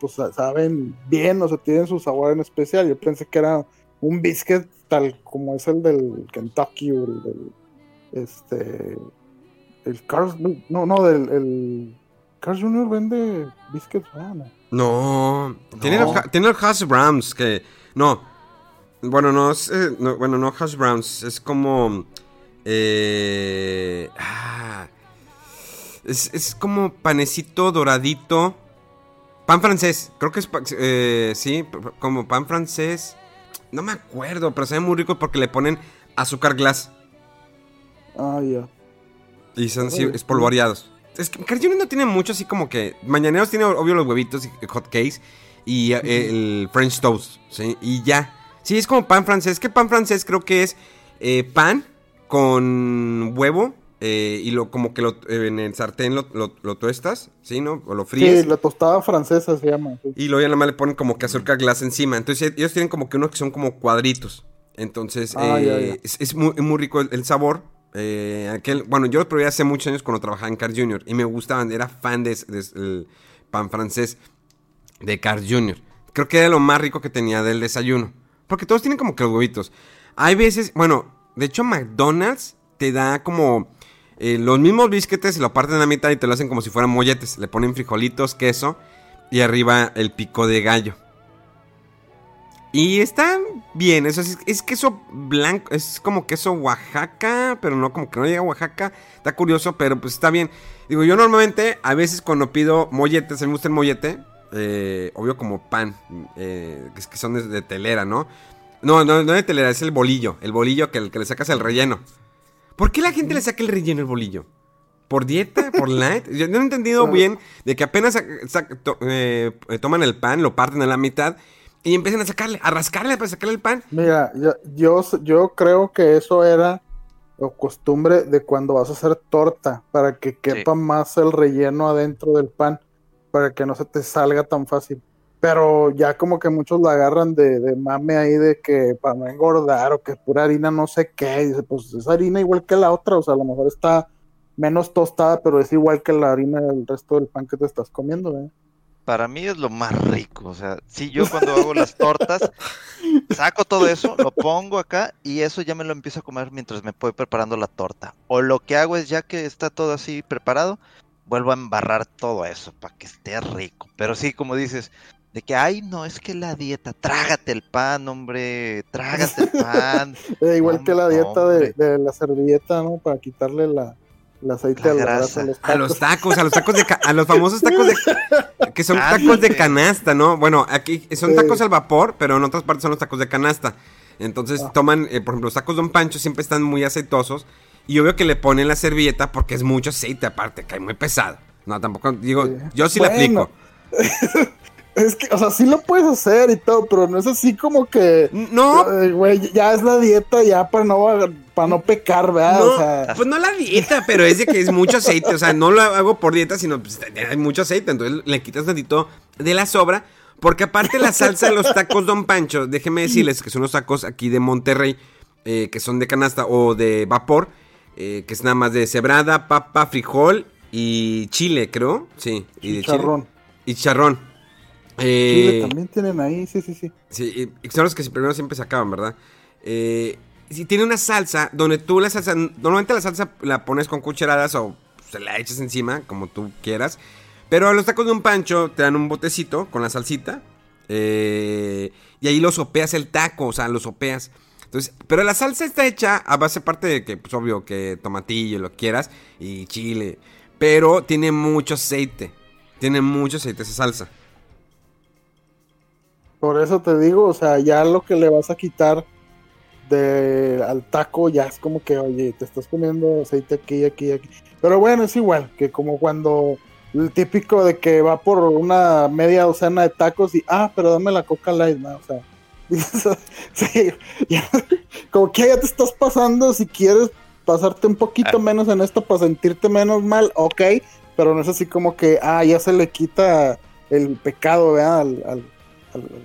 pues saben bien, o sea, tienen su sabor en especial. Yo pensé que era un biscuit tal como es el del Kentucky o el del. Este. El Carl. No, no, del. El, Carl Jr. vende biscuits, ah, no. No, Tiene, los, tiene los Hash Browns que. No. Bueno, no, es, eh, no, bueno, no Hash Browns, es como eh, ah, es, como panecito doradito. Pan francés, creo que es, eh, sí, como pan francés. No me acuerdo, pero sabe muy rico porque le ponen azúcar glass. Ah, ya. Y son así, espolvoreados. Es que Carl no tiene mucho así como que... Mañaneros tiene obvio los huevitos y hot cakes y eh, el French toast, ¿sí? Y ya. Sí, es como pan francés. Que pan francés creo que es pan con huevo eh, y lo como que lo, eh, en el sartén lo, lo, tuestas, ¿sí, no? O lo fríes. Sí, la tostada francesa se llama. Y luego ya nada más le ponen como que azúcar glass encima. Entonces ellos tienen como que unos que son como cuadritos. Entonces ah, eh, Es, muy, muy, rico el, sabor. Aquel, bueno, yo lo probé hace muchos años cuando trabajaba en Car Jr. Y me gustaban, era fan del de, pan francés de Car Jr. Creo que era lo más rico que tenía del desayuno. Porque todos tienen como que los huevitos. Hay veces, bueno, de hecho, McDonald's te da como eh, los mismos bisquetes y lo parten a la mitad y te lo hacen como si fueran molletes. Le ponen frijolitos, queso y arriba el pico de gallo. Y están bien, eso es, es, queso blanco, es como queso Oaxaca, pero no como que no llega a Oaxaca. Está curioso, pero pues está bien. Digo, yo normalmente, a veces cuando pido molletes, me gusta el mollete, eh, obvio como pan, eh, que son de, telera, ¿no? No, no, no de telera, es el bolillo. El bolillo que, que le sacas el relleno. ¿Por qué la gente le saca el relleno al bolillo? ¿Por dieta? ¿Por light? Yo no he entendido bien de que apenas eh, toman el pan, lo parten a la mitad y empiezan a sacarle, a rascarle para sacarle el pan. Mira, yo, yo, creo que eso era la costumbre de cuando vas a hacer torta, para que quepa más el relleno adentro del pan, para que no se te salga tan fácil pero ya como que muchos la agarran de, mame ahí de que para no engordar o que es pura harina no sé qué, y dice, pues es harina igual que la otra, o sea, a lo mejor está menos tostada, pero es igual que la harina del resto del pan que te estás comiendo, ¿eh? Para mí es lo más rico. O sea, si yo cuando hago las tortas, saco todo eso, lo pongo acá y eso ya me lo empiezo a comer mientras me voy preparando la torta. O lo que hago es ya que está todo así preparado, vuelvo a embarrar todo eso para que esté rico. Pero sí, como dices, de que, ay, no, es que la dieta, trágate el pan, hombre, trágate el pan. Eh, igual que la dieta de, de, la servilleta, ¿no? Para quitarle la, el aceite La de la grasa. grasa A los tacos, a los tacos de a los famosos tacos de que son tacos de canasta, ¿no? Bueno, aquí son Sí. tacos al vapor, pero en otras partes son los tacos de canasta. Entonces Ah. toman, eh, por ejemplo, los tacos Don Pancho siempre están muy aceitosos y yo veo que le ponen la servilleta porque es mucho aceite aparte, cae muy pesado. No, tampoco digo, Sí. yo sí la Bueno. aplico. Es que, o sea, sí lo puedes hacer y todo, pero no es así como que, No, güey, ya es la dieta ya para no, para no pecar, ¿verdad? no, O sea, pues no la dieta, pero es de que es mucho aceite, o sea, no lo hago por dieta, sino pues hay mucho aceite, entonces le quitas tantito de la sobra, porque aparte la salsa de los tacos Don Pancho, déjenme decirles que son los tacos aquí de Monterrey, eh, que son de canasta o de vapor, eh, que es nada más de cebrada, papa, frijol y chile, creo, sí, y de chile. chicharrón. Y charrón. Chile Eh, también tienen ahí, sí, sí, sí. Sí, y son los que primero siempre sacaban, ¿verdad? Eh, si tiene una salsa donde tú la salsa, normalmente la salsa la pones con cucharadas o se la echas encima, como tú quieras. Pero a los tacos de un pancho te dan un botecito con la salsita. eh, y ahí lo sopeas el taco, o sea, lo sopeas. Entonces, pero la salsa está hecha a base parte de que, pues obvio, que tomatillo, lo quieras, y chile. Pero tiene mucho aceite. Tiene mucho aceite esa salsa. Por eso te digo, o sea, ya lo que le vas a quitar de al taco ya es como que, oye, te estás poniendo aceite aquí, aquí, aquí. Pero bueno, es igual que como cuando el típico de que va por una media docena de tacos y, ah, pero dame la coca light, ¿no? O sea, sí, ya, como que ya te estás pasando, si quieres pasarte un poquito menos en esto para sentirte menos mal, ok, pero no es así como que, ah, ya se le quita el pecado, ¿verdad? Al, al-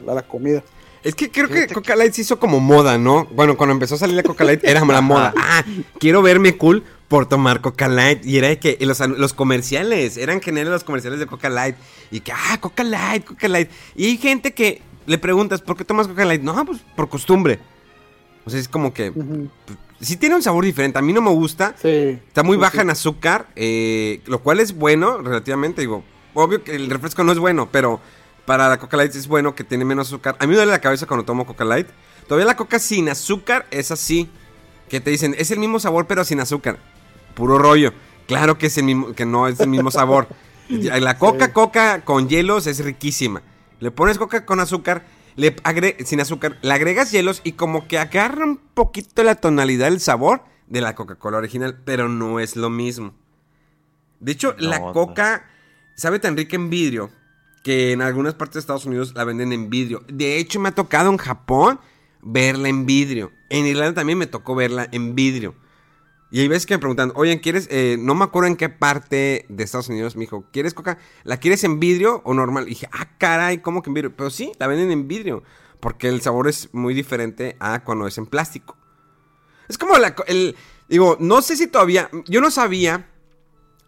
a la comida. Es que creo que Coca Light se hizo como moda, ¿no? Bueno, cuando empezó a salir la Coca Light era la moda. Ah, quiero verme cool por tomar Coca Light. Y era de que los, los comerciales, eran geniales los comerciales de Coca Light. Y que, ah, Coca Light, Coca Light. Y hay gente que le preguntas, ¿por qué tomas Coca Light? No, pues por costumbre. O sea, es como que... Ujú. Sí tiene un sabor diferente. A mí no me gusta. Sí. Está muy Sí, baja sí. en azúcar, eh, lo cual es bueno relativamente. Digo, obvio que el refresco no es bueno, pero para la Coca Light es bueno que tiene menos azúcar. A mí me duele la cabeza cuando tomo Coca Light. Todavía la Coca sin azúcar es así. Que te dicen, es el mismo sabor pero sin azúcar. Puro rollo. Claro que, es el mismo, que no es el mismo sabor. La Coca Sí. Coca con hielos es riquísima. Le pones Coca con azúcar, le agre- sin azúcar, le agregas hielos y como que agarra un poquito la tonalidad del sabor de la Coca-Cola original, pero no es lo mismo. De hecho, No, la no. Coca sabe tan rica en vidrio que en algunas partes de Estados Unidos la venden en vidrio. De hecho, me ha tocado en Japón verla en vidrio. En Irlanda también me tocó verla en vidrio. Y hay veces que me preguntan, oye, ¿quieres? eh, no me acuerdo en qué parte de Estados Unidos me dijo, ¿quieres coca? ¿La quieres en vidrio o normal? Y dije, ah, caray, ¿cómo que en vidrio? Pero sí, la venden en vidrio. Porque el sabor es muy diferente a cuando es en plástico. Es como la, el, digo, no sé si todavía, yo no sabía,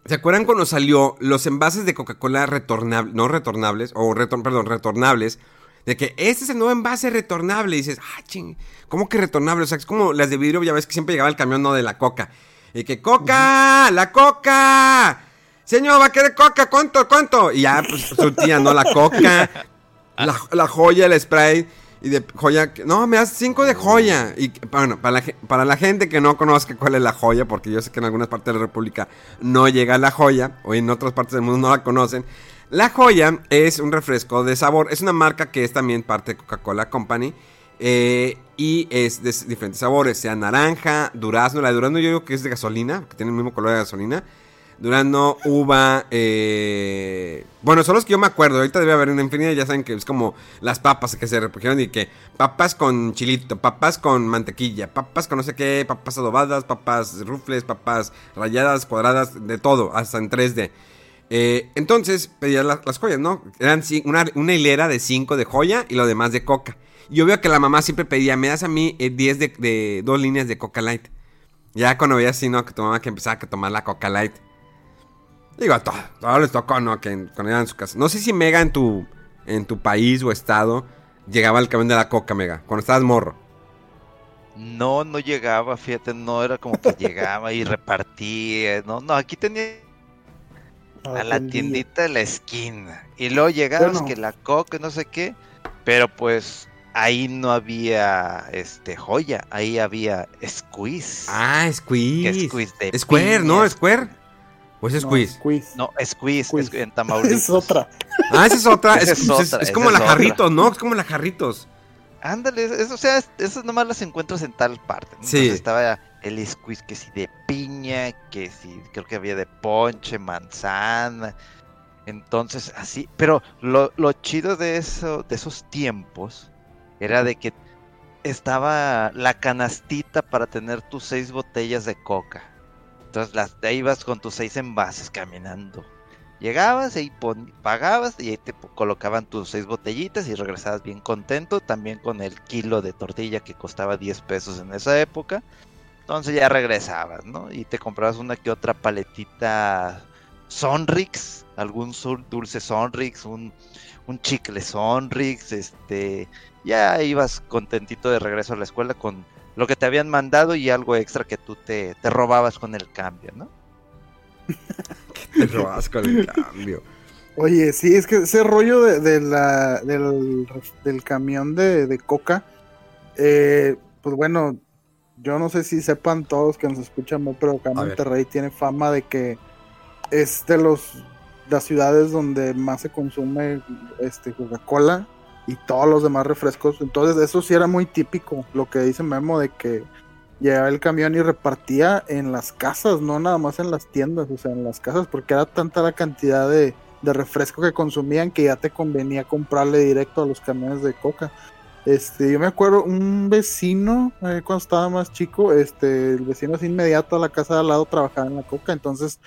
¿se acuerdan cuando salió los envases de Coca-Cola retornables, no retornables, o retor- perdón, retornables? De que este es el nuevo envase retornable. Y dices, ah, ching, ¿cómo que retornable? O sea, es como las de vidrio, ya ves que siempre llegaba el camión, no de la coca. Y que, ¡Coca! ¡La coca! Señor, ¿va a querer coca? ¿Cuánto? ¿Cuánto? Y ya, pues, surtía, ¿no? La coca, la, la joya, el spray. Y de joya, no, me das cinco de joya. Y bueno, para la, para la gente que no conozca cuál es la joya, porque yo sé que en algunas partes de la República no llega la joya, o en otras partes del mundo no la conocen. La joya es un refresco de sabor, es una marca que es también parte de Coca-Cola Company. eh, y es de diferentes sabores, sea naranja, durazno. La de durazno yo digo que es de gasolina, que tiene el mismo color de gasolina. Durazno, uva, eh... Bueno, son los que yo me acuerdo. Ahorita debe haber una infinidad. Ya saben que es como las papas que se repugieron y que papas con chilito, papas con mantequilla, papas con no sé qué, papas adobadas, papas rufles, papas rayadas, cuadradas, de todo, hasta en 3D. Eh, entonces pedía la- las joyas, ¿no? Eran una, una hilera de 5 de joya y lo demás de coca. Yo veo que la mamá siempre pedía, me das a mí 10 de, de dos líneas de coca light. Ya cuando veía así, ¿no? Que tu mamá que empezaba a tomar la coca light. Digo, a todos, todos les tocó, ¿no? Que en- cuando iban a su casa. No sé si Mega en tu, en tu país o estado llegaba el camión de la coca, Mega, cuando estabas morro. No, no llegaba, fíjate, no era como que llegaba y repartía. No, no, aquí tenía a la tiendita de la esquina. Y luego llegabas Bueno. que la coca, no sé qué. Pero pues ahí no había este joya, ahí había squeeze. Ah, que Squeeze. squeeze de Square, ¿no? Square. ¿O es No, Squeeze? squeeze. No, squeeze, Squeeze. es- en Tamaulipas. Es otra. Ah, esa es otra. Esa es, es es- otra, es como es la otra. jarritos, ¿no? Es como la jarritos. Ándale, es- o sea, es- esas nomás las encuentras en tal parte. ¿no? Sí. Entonces estaba el squeeze que si de piña, que si creo que había de ponche, manzana. Entonces, así, pero lo, lo chido de eso, de esos tiempos, era de que estaba la canastita para tener tus seis botellas de coca. Entonces las ahí ibas con tus seis envases caminando. Llegabas y pagabas y ahí te colocaban tus seis botellitas y regresabas bien contento, también con el kilo de tortilla que costaba 10 pesos en esa época. Entonces ya regresabas, ¿no? Y te comprabas una que otra paletita Sonrix, algún dulce Sonrix, un, un chicle Sonrix, este, ya ibas contentito de regreso a la escuela con lo que te habían mandado y algo extra que tú te, te robabas con el cambio, ¿no? Te robas con el cambio. Oye, sí, es que ese rollo de, de la, del, del camión de, de coca, eh, pues bueno, yo no sé si sepan todos que nos escuchan, pero acá. Monterrey tiene fama de que es de los las ciudades donde más se consume este Coca-Cola y todos los demás refrescos. Entonces, eso sí era muy típico, lo que dice Memo de que llegaba el camión y repartía en las casas, no nada más en las tiendas, o sea, en las casas, porque era tanta la cantidad de, de refresco que consumían que ya te convenía comprarle directo a los camiones de coca. Este, yo me acuerdo un vecino eh, cuando estaba más chico, este, el vecino así inmediato a la casa de al lado trabajaba en la coca, entonces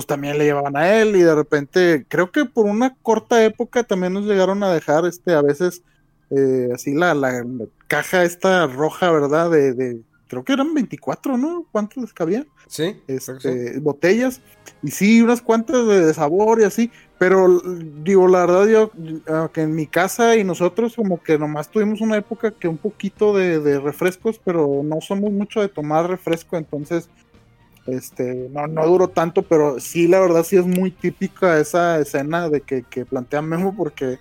pues también le llevaban a él y de repente creo que por una corta época también nos llegaron a dejar este a veces eh, así la, la, la caja esta roja, ¿verdad? De, de creo que eran 24, ¿no? ¿Cuántos les cabían? ¿Sí? este, botellas y sí, unas cuantas de, de sabor y así, pero digo, la verdad yo, ah, que en mi casa y nosotros como que nomás tuvimos una época que un poquito de, de refrescos, pero no somos mucho de tomar refresco, entonces este, no, no duró tanto, pero sí, la verdad sí es muy típica esa escena de que, que plantea Memo porque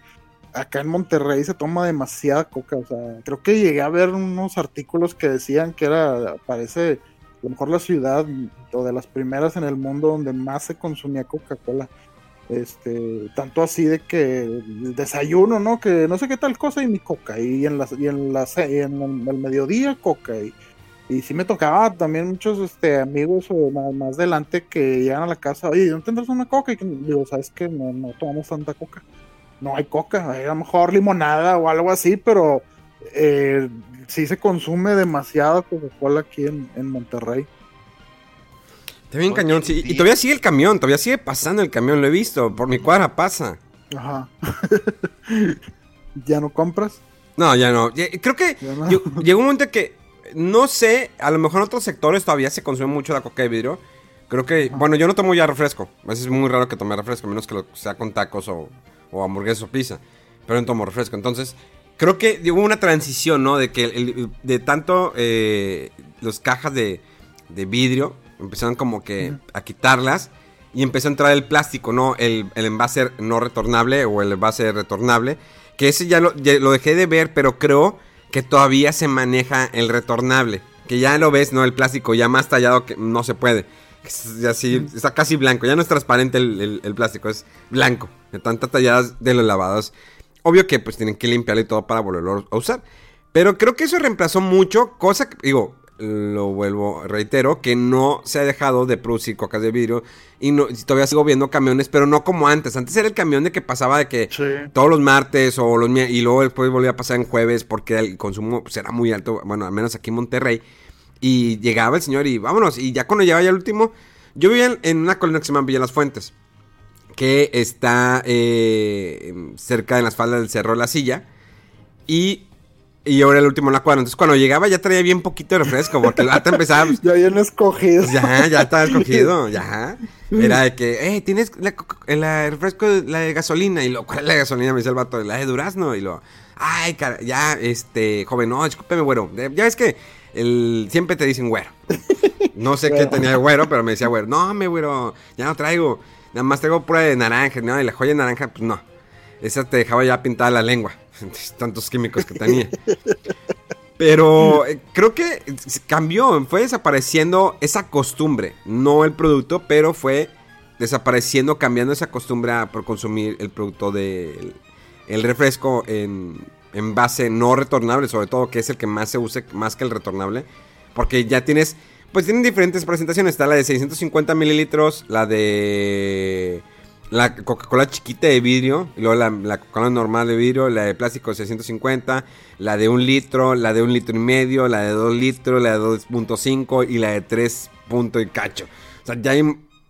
acá en Monterrey se toma demasiada coca, o sea, creo que llegué a ver unos artículos que decían que era, parece, a lo mejor la ciudad o de las primeras en el mundo donde más se consumía Coca-Cola. Este, tanto así de que desayuno, ¿no? Que no sé qué tal cosa y mi coca. Y en las, y en las, y en el mediodía coca. Y, y sí me tocaba también muchos este, amigos o más, más adelante que llegan a la casa, oye, ¿no tendrás una coca? Y digo, ¿sabes que no, no tomamos tanta coca. No hay coca, hay a lo mejor limonada o algo así, pero eh, sí se consume demasiada Coca-Cola aquí en, en Monterrey. Está bien cañón, sí. Y todavía sigue el camión, todavía sigue pasando el camión, lo he visto. Por mi cuadra pasa. Ajá. ¿Ya no compras? No, ya no. Creo que no. lle- llegó un momento que, no sé, a lo mejor en otros sectores todavía se consume mucho la coca de vidrio. Creo que, bueno, yo no tomo ya refresco. A veces es muy raro que tome refresco, a menos que lo sea con tacos o, o hamburguesas o pizza. Pero no tomo refresco. Entonces, creo que hubo una transición, ¿no? De que el- el- de tanto eh, las cajas de, de vidrio empezaron como que a quitarlas y empezó a entrar el plástico, ¿no? El, el envase no retornable o el envase retornable. Que ese ya lo, ya lo dejé de ver, pero creo que todavía se maneja el retornable. Que ya lo ves, ¿no? El plástico ya más tallado que no se puede. Es así, está casi blanco. Ya no es transparente el, el- el plástico, es blanco. De tantas talladas de los lavados. Obvio que pues tienen que limpiarlo y todo para volverlo a usar. Pero creo que eso reemplazó mucho, cosa que, digo, lo vuelvo, reitero, que no se ha dejado de producir cocas de vidrio. Y no, todavía sigo viendo camiones, pero no como antes. Antes era el camión de que pasaba de que Sí. todos los martes o los y luego después volvía a pasar en jueves porque el consumo pues, era muy alto, bueno, al menos aquí en Monterrey. Y llegaba el señor y vámonos. Y ya cuando llegaba ya el último, yo vivía en, en una colonia que se llama Villa Las Fuentes, que está eh, cerca de las faldas del Cerro de la Silla. Y Y ahora el último en la cuadra. Entonces cuando llegaba ya traía bien poquito de refresco, porque el vato empezaba. pues, Ya bien escogido. ya, ya estaba escogido, ya. Era de que, eh, tienes la, la refresco, la de gasolina. Y lo, ¿cuál es la de gasolina? Me dice el vato, la de durazno. Y lo, ay, cara, ya, este, joven, no, discúlpeme, güero. Ya ves que el, siempre te dicen güero. No sé qué tenía de güero, pero me decía güero. No, me güero, ya no traigo. Nada más traigo pura de naranja, ¿no? Y la joya de naranja, pues no. Esa te dejaba ya pintada la lengua. Tantos químicos que tenía. Pero eh, creo que cambió, fue desapareciendo esa costumbre, no el producto, pero fue desapareciendo, cambiando esa costumbre por consumir el producto del el refresco en, en base no retornable, sobre todo que es el que más se use, más que el retornable, porque ya tienes, pues tienen diferentes presentaciones, está la de 650 mililitros, la de la Coca-Cola chiquita de vidrio, y luego la, la Coca-Cola normal de vidrio, la de plástico de 650, la de un litro, la de un litro y medio, la de 2 litros, la de 2.5 y la de 3 punto y cacho. O sea, ya hay,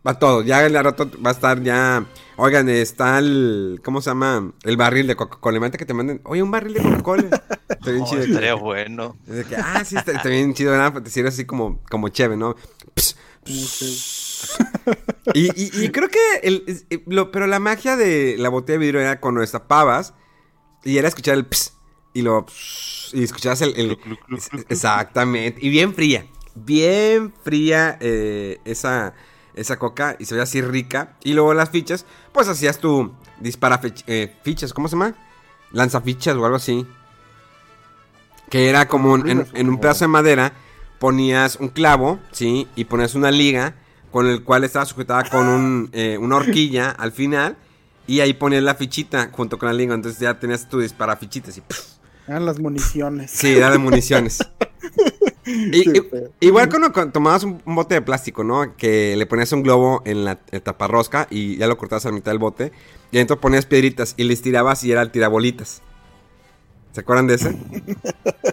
va todo, ya el rato va a estar ya... Oigan, está el... ¿Cómo se llama? El barril de Coca-Cola. Imagínate que te manden... Oye, un barril de Coca-Cola. Está bien Oh, chido. estaría bueno. Que, ah, sí, está, está bien chido, ¿verdad? Te sirve así como, como chévere, ¿no? Pss, y, y- y creo que, el, eh, lo- pero la magia de la botella de vidrio era cuando destapabas y era escuchar el ps y lo ps, y escuchabas el, exactamente y bien fría, bien fría eh, esa esa coca y se veía así rica y luego las fichas, pues hacías tu dispara fech- eh, fichas, ¿cómo se llama? Lanzafichas o algo así. Que era como en, en- en un pedazo de madera, ponías un clavo, ¿sí? Y ponías una liga con el cual estaba sujetada con un, eh, una horquilla al final. Y ahí ponías la fichita junto con la liga. Entonces ya tenías tu disparafichitas y ¡puf! Eran las municiones. Sí, era de municiones. Y- y- igual cuando, cuando tomabas un, un bote de plástico, ¿no? Que le ponías un globo en la el taparrosca y ya lo cortabas a la mitad del bote. Y adentro ponías piedritas y les tirabas y era el tirabolitas. ¿Se acuerdan de ese?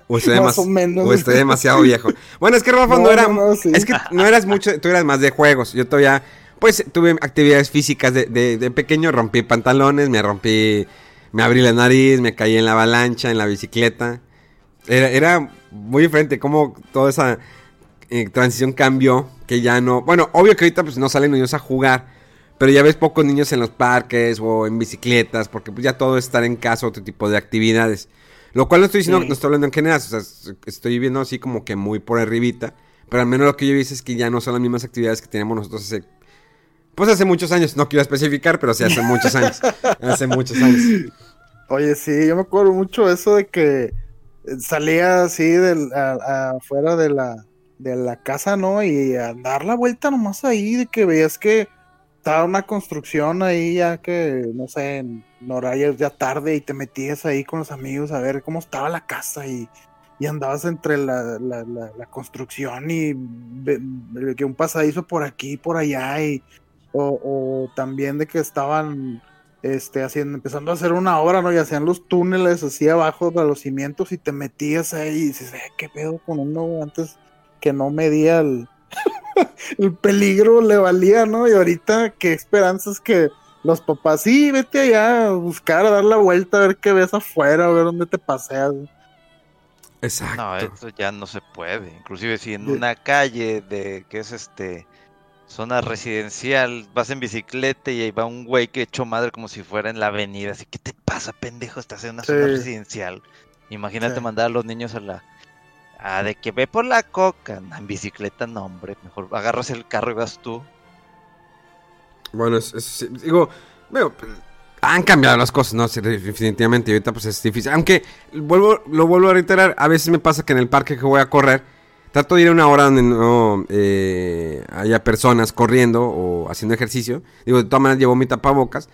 O estoy, Más o menos. o estoy demasiado viejo. Bueno, es que Rafa no, No, era. no, no, sí. Es que no eras mucho, tú eras más de juegos. Yo todavía, pues tuve actividades físicas de, de- de pequeño. Rompí pantalones, me rompí. Me abrí la nariz, me caí en la avalancha, en la bicicleta. Era, era muy diferente cómo toda esa eh, transición cambió. Que ya no. Bueno, obvio que ahorita pues no salen niños a jugar. Pero ya ves pocos niños en los parques o en bicicletas. Porque pues ya todo es estar en casa, otro tipo de actividades. Lo cual no estoy diciendo, Sí. no estoy hablando en general. O sea, estoy viendo así como que muy por arribita. Pero al menos lo que yo visto es que ya no son las mismas actividades que teníamos nosotros hace. Pues hace muchos años. No quiero especificar, pero sí hace muchos años. Hace muchos años. Oye, sí, yo me acuerdo mucho eso de que salía así del, afuera de la, de la casa, ¿no? Y a dar la vuelta nomás ahí, de que veías que estaba una construcción ahí ya que, no sé, en horarios ya tarde y te metías ahí con los amigos a ver cómo estaba la casa y, y andabas entre la, la, construcción y que un pasadizo por aquí, por allá y o, también de que estaban este, haciendo, empezando a hacer una obra, ¿no? Y hacían los túneles así abajo de los cimientos y te metías ahí y dices, eh, ¿qué pedo con uno antes que no medía el, el peligro, le valía, ¿no? Y ahorita, qué esperanzas que los papás, sí, vete allá a buscar, a dar la vuelta, a ver qué ves afuera, a ver dónde te paseas. Exacto. No, eso ya no se puede. Inclusive si en una calle de que es este zona residencial vas en bicicleta y ahí va un güey que echó madre como si fuera en la avenida. Así, ¿qué te pasa, pendejo? Estás en una zona residencial. Imagínate Sí. mandar a los niños a la a de que ve por la coca. En bicicleta no, hombre. Mejor agarras el carro y vas tú. Bueno, es, es- digo, veo, han cambiado las cosas, ¿no? Sí, definitivamente, y ahorita pues es difícil. Aunque, vuelvo, lo vuelvo a reiterar, a veces me pasa que en el parque que voy a correr, trato de ir a una hora donde no eh, haya personas corriendo o haciendo ejercicio. Digo, de todas maneras llevo mi tapabocas,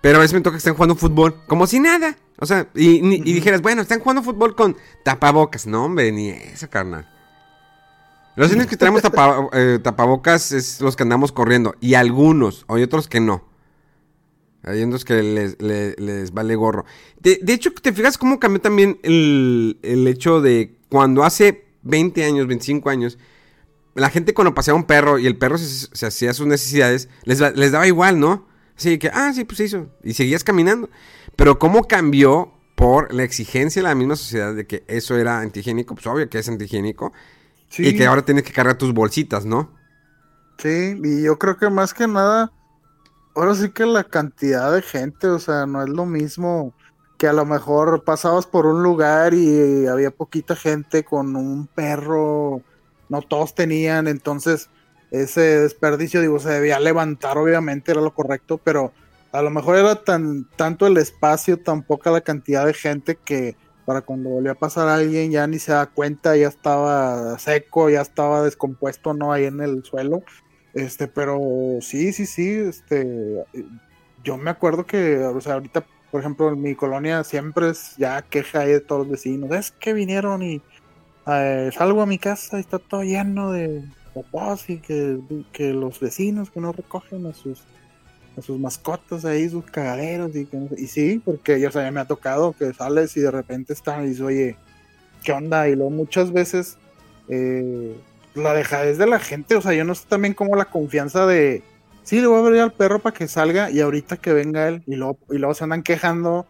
pero a veces me toca que estén jugando fútbol, como si nada. O sea, y, ni- y Ujú. dijeras, bueno, están jugando fútbol con tapabocas. No, hombre, ni eso, carnal. Los únicos que tenemos tapa- eh, tapabocas es los que andamos corriendo. Y algunos, hay otros que no. Hay otros que les, le- les vale gorro. De, de hecho, ¿te fijas cómo cambió también el, el hecho de cuando hace 20 años, 25 años, la gente cuando paseaba un perro y el perro se, se hacía sus necesidades, les, les daba igual, ¿no? Así que, ah, sí, pues hizo. Y seguías caminando. Pero cómo cambió por la exigencia de la misma sociedad de que eso era antihigiénico, pues obvio que es antihigiénico. Y que ahora tienes que cargar tus bolsitas, ¿no? Sí, y yo creo que más que nada, ahora sí que la cantidad de gente, o sea, no es lo mismo que a lo mejor pasabas por un lugar y había poquita gente con un perro, no todos tenían, entonces ese desperdicio, digo, se debía levantar, obviamente, era lo correcto, pero a lo mejor era tan tanto el espacio, tan poca la cantidad de gente que para cuando volvió a pasar a alguien ya ni se da cuenta, ya estaba seco, ya estaba descompuesto, no ahí en el suelo. Este, pero sí, sí, sí, este, yo me acuerdo que, o sea, ahorita, por ejemplo, en mi colonia siempre es ya queja ahí de todos los vecinos, es que vinieron y eh, salgo a mi casa y está todo lleno de popós y que, que los vecinos que no recogen a sus sus mascotas ahí, sus cagaderos y, que y sí, porque ya o me ha tocado que sales y de repente están y dices, oye, ¿qué onda? Y luego muchas veces eh, la dejadez de la gente, o sea, yo no sé también como la confianza de, sí, le voy a abrir al perro para que salga y ahorita que venga él y luego, y luego se andan quejando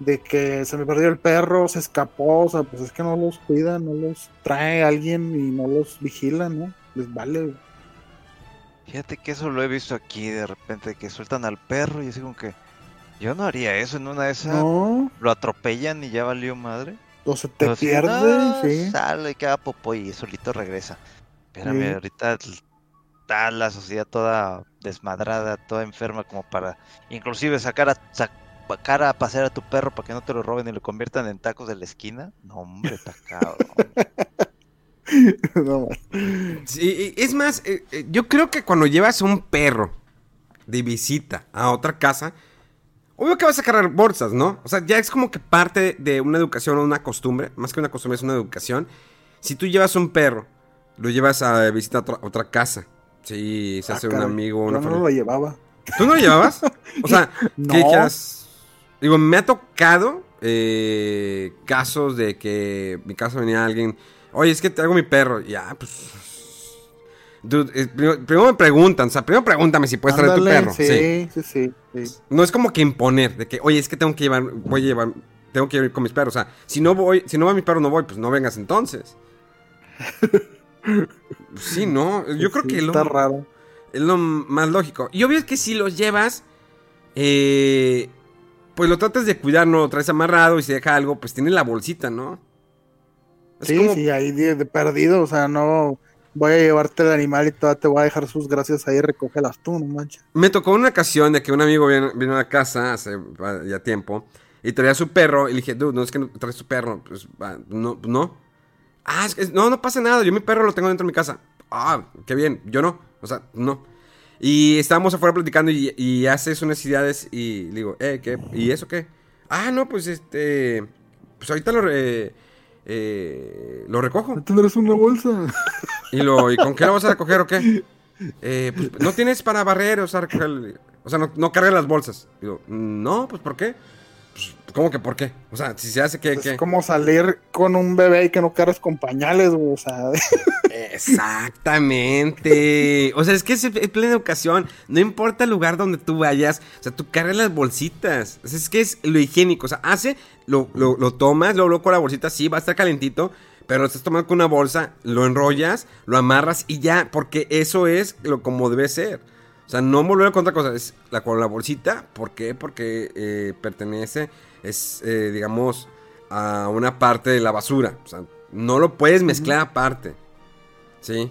de que se me perdió el perro, se escapó, o sea, pues es que no los cuida, no los trae alguien y no los vigila, ¿no? Les vale. Fíjate que eso lo he visto aquí de repente, que sueltan al perro y así como que yo no haría eso en una de esas. Lo atropellan y ya valió madre. O se te pierde, sí. Sale, queda popo y solito regresa. Espérame, ahorita está la sociedad toda desmadrada, toda enferma como para inclusive sacar a, sacar a pasear a tu perro para que no te lo roben y lo conviertan en tacos de la esquina. No, hombre, está cabrón. es más, eh, eh, yo creo que cuando llevas un perro de visita a otra casa, obvio que vas a cargar bolsas, ¿no? O sea, ya es como que parte de una educación o una costumbre, más que una costumbre, es una educación. Si tú llevas un perro, lo llevas a visitar a otra, casa. Sí, se ah, hace un amigo, una no lo llevaba. ¿Tú no lo llevabas? O sea, ¿qué Digo, me ha tocado eh, casos de que mi casa venía alguien Oye, es que traigo mi perro. Ya, pues. Eh, primero, me preguntan, o sea, primero pregúntame si puedes traer tu perro. Sí, sí, sí, No es como que imponer, de que, oye, es que tengo que llevar, voy a llevar, tengo que ir con mis perros. O sea, si no voy, si no va mi perro, no voy, pues no vengas entonces. sí, no, yo creo que está raro. es lo más lógico. Y obvio es que si los llevas, eh, pues lo tratas de cuidar, no lo traes amarrado y si deja algo, pues tiene la bolsita, ¿no? Sí, sí, ahí de, perdido, o sea, no voy a llevarte el animal y todavía te voy a dejar sus gracias ahí, recógelas tú, no manches. Me tocó una ocasión de que un amigo vino, a la casa hace ya tiempo y traía su perro y le dije, dude, no es que no traes su perro, pues no, no. Ah, es que, no, no pasa nada, yo mi perro lo tengo dentro de mi casa. Ah, qué bien, yo no, o sea, no. Y estábamos afuera platicando y, y hace sus necesidades y le digo, eh, ¿qué? ¿Y eso qué? Ah, no, pues este, pues ahorita lo... Eh, eh, lo recojo. Tendrás una bolsa. ¿Y, lo, ¿Y con qué lo vas a recoger o qué? Eh, pues, no tienes para barrer, o sea, o sea no, no cargas las bolsas. Digo, no, pues ¿por qué? Pues, ¿Cómo que por qué? O sea, si se hace que... Es como salir con un bebé y que no cargas con pañales, o sea... Exactamente. O sea, es que es, plena educación. No importa el lugar donde tú vayas. O sea, tú cargas las bolsitas. O sea, es que es lo higiénico. O sea, hace, lo, lo, lo tomas, lo, lo con la bolsita, sí, va a estar calentito. Pero lo estás tomando con una bolsa, lo enrollas, lo amarras y ya. Porque eso es lo como debe ser. O sea, no volver con otra cosa. Es la con la bolsita. ¿Por qué? Porque eh, pertenece, es, eh, digamos, a una parte de la basura. O sea, no lo puedes mezclar aparte. Sí.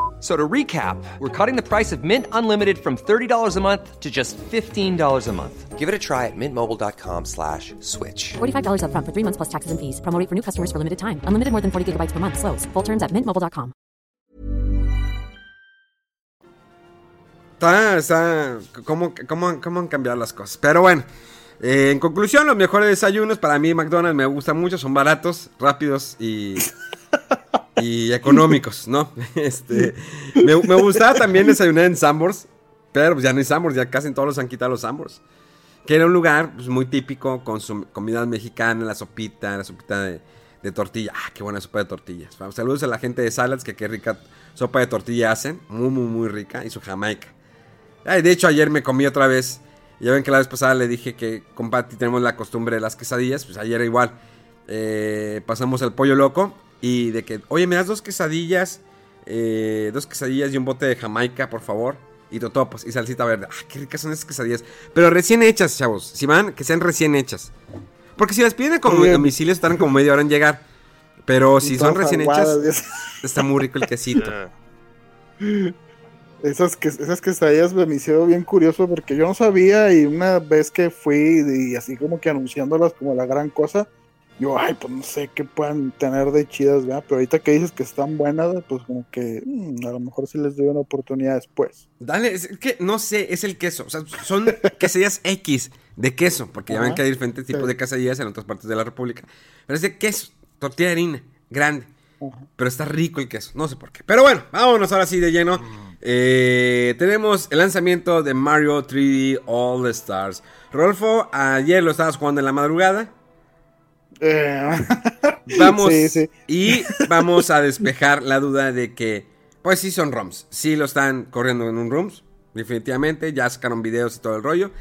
So to recap, we're cutting the price of Mint Unlimited from $30 a month to just $15 a month. Give it a try at mintmobile.com slash switch. $45 up front for three months plus taxes and fees. Promoting for new customers for limited time. Unlimited more than 40 gigabytes per month. Slows. Full terms at mintmobile.com. Está, está, ¿cómo, cómo, cómo han cambiado las cosas? Pero bueno, eh, en conclusión, los mejores desayunos para mí McDonald's me gustan mucho. Son baratos, rápidos y... y económicos, ¿no? Este, me, gustaba también desayunar en Sambors. Pero ya no hay Sambors, ya casi todos los han quitado los Sambors. Que era un lugar pues, muy típico con su comida mexicana, la sopita, la sopita de, de tortilla. Ah, qué buena sopa de tortillas. Saludos a la gente de Salads, que qué rica sopa de tortilla hacen. Muy, muy, muy rica. Y su jamaica. Ay, de hecho, ayer me comí otra vez. Ya ven que la vez pasada le dije que con Patty tenemos la costumbre de las quesadillas. Pues ayer igual. Eh, pasamos el pollo loco. Y de que, oye, me das dos quesadillas. Eh, dos quesadillas y un bote de jamaica, por favor. Y totopos y salsita verde. Ah, qué ricas son esas quesadillas. Pero recién hechas, chavos. Si van, que sean recién hechas. Porque si las piden como domicilio, estarán como media hora en llegar. Pero si son recién hechas, está muy rico el quesito. Esas, que, esas quesadillas me hicieron bien curioso porque yo no sabía y una vez que fui y así como que anunciándolas como la gran cosa, yo, ay, pues no sé qué puedan tener de chidas, ¿verdad? Pero ahorita que dices que están buenas, pues como que mm, a lo mejor sí les doy una oportunidad después. Dale, es que no sé, es el queso. O sea, son quesadillas X de queso, porque ya ven que hay diferentes tipos de quesadillas en otras partes de la República. Pero es de queso, tortilla de harina, grande. Pero está rico el queso, no sé por qué. Pero bueno, vámonos ahora sí de lleno. Eh, tenemos el lanzamiento de Mario 3D All Stars. Rolfo, ayer lo estabas jugando en la madrugada. Eh. Vamos y vamos a despejar la duda de que, pues sí son ROMs, sí lo están corriendo en un ROMs, definitivamente, ya sacaron videos y todo el rollo.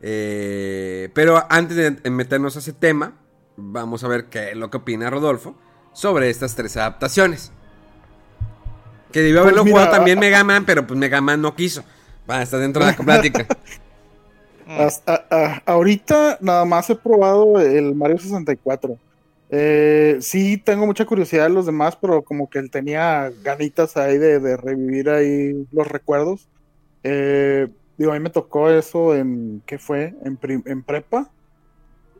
Eh, pero antes de meternos a ese tema, vamos a ver qué es lo que opina Rodolfo sobre estas tres adaptaciones. Que debió haberlo pues jugado también Mega Man, pero pues Mega Man no quiso. Va, está dentro de la plática. Hasta, ahorita nada más he probado el Mario 64. Eh, sí, tengo mucha curiosidad de los demás, pero como que él tenía ganitas ahí de, revivir ahí los recuerdos. Eh, digo, a mí me tocó eso en, ¿qué fue? En, en prepa.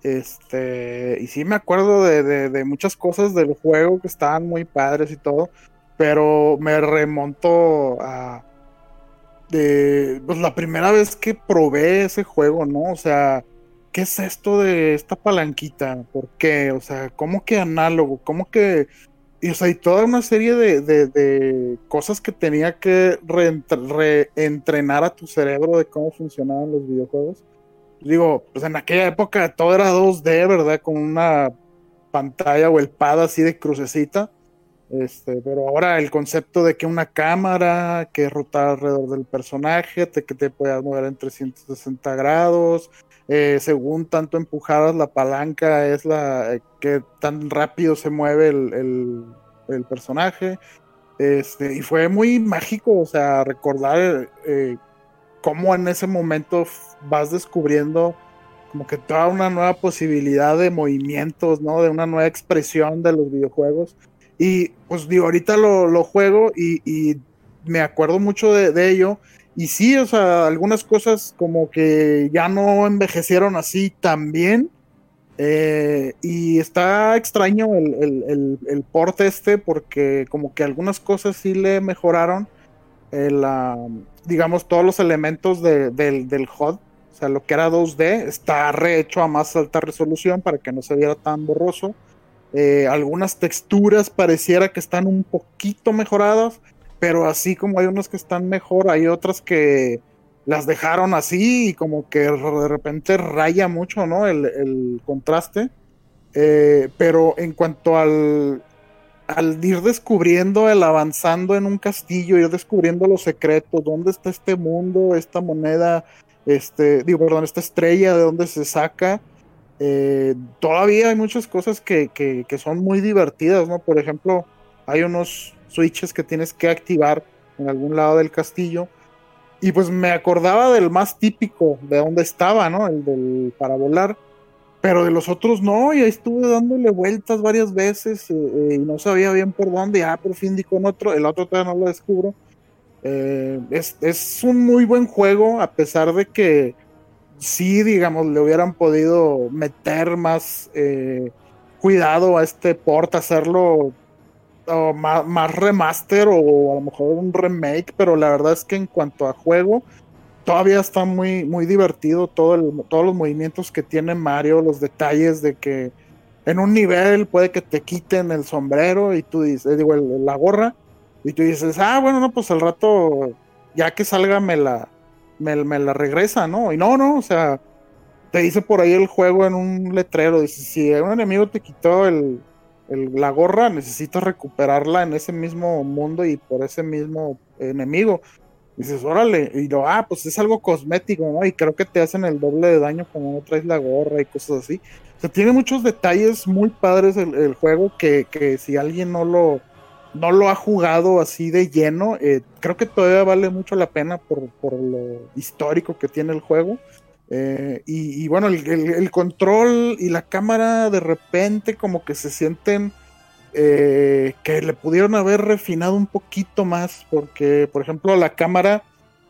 Este, y sí me acuerdo de, de, muchas cosas del juego que estaban muy padres y todo, pero me remonto a, de pues, la primera vez que probé ese juego, ¿no? O sea, ¿qué es esto de esta palanquita? ¿Por qué? O sea, ¿cómo que análogo? ¿Cómo que... Y, o sea, y toda una serie de, de, cosas que tenía que reentrenar a tu cerebro de cómo funcionaban los videojuegos. Digo, pues en aquella época todo era 2D, ¿verdad? Con una pantalla o el pad así de crucecita. Este, pero ahora el concepto de que una cámara que rota alrededor del personaje, que te puedas mover en 360 grados, eh, según tanto empujadas la palanca es la eh, que tan rápido se mueve el, el, personaje. Este, y fue muy mágico, o sea, recordar eh, cómo en ese momento vas descubriendo como que toda una nueva posibilidad de movimientos, ¿no? De una nueva expresión de los videojuegos y pues digo, ahorita lo, juego y, me acuerdo mucho de, ello. Y sí, o sea, algunas cosas como que ya no envejecieron así tan bien. Eh, y está extraño el, el, porte este porque como que algunas cosas sí le mejoraron. digamos, todos los elementos del, del HUD. O sea, lo que era 2D está rehecho a más alta resolución para que no se viera tan borroso. Eh, algunas texturas pareciera que están un poquito mejoradas, pero así como hay unas que están mejor, hay otras que las dejaron así y como que de repente raya mucho, ¿no? El, contraste. Eh, pero en cuanto al, al ir descubriendo, el avanzando en un castillo, ir descubriendo los secretos, dónde está este mundo, esta moneda, este, digo, perdón, esta estrella, de dónde se saca, eh, todavía hay muchas cosas que, son muy divertidas, ¿no? Por ejemplo, hay unos switches que tienes que activar en algún lado del castillo. Y pues me acordaba del más típico, de dónde estaba, ¿no? El del para volar. Pero de los otros no, y ahí estuve dándole vueltas varias veces eh, eh, y no sabía bien por dónde. Ah, por fin di con otro, el otro todavía no lo descubro. es, es un muy buen juego, a pesar de que sí, digamos, le hubieran podido meter más eh, cuidado a este port, hacerlo más, remaster o a lo mejor un remake, pero la verdad es que en cuanto a juego, todavía está muy, muy divertido todo todos los movimientos que tiene Mario, los detalles de que en un nivel puede que te quiten el sombrero y tú dices, digo, la gorra, y tú dices, ah, bueno, no, pues al rato, ya que salga me la, me, la regresa, ¿no? Y no, no, o sea, te dice por ahí el juego en un letrero, dice, si un enemigo te quitó el, la gorra, necesitas recuperarla en ese mismo mundo y por ese mismo enemigo. dices, órale, y lo, ah, pues es algo cosmético, ¿no? Y creo que te hacen el doble de daño como no traes la gorra y cosas así. O sea, tiene muchos detalles muy padres el, juego que, que, si alguien no lo, no lo ha jugado así de lleno, eh, creo que todavía vale mucho la pena por, por lo histórico que tiene el juego. Eh, y, bueno, el, control y la cámara de repente como que se sienten eh, que le pudieron haber refinado un poquito más, porque por ejemplo la cámara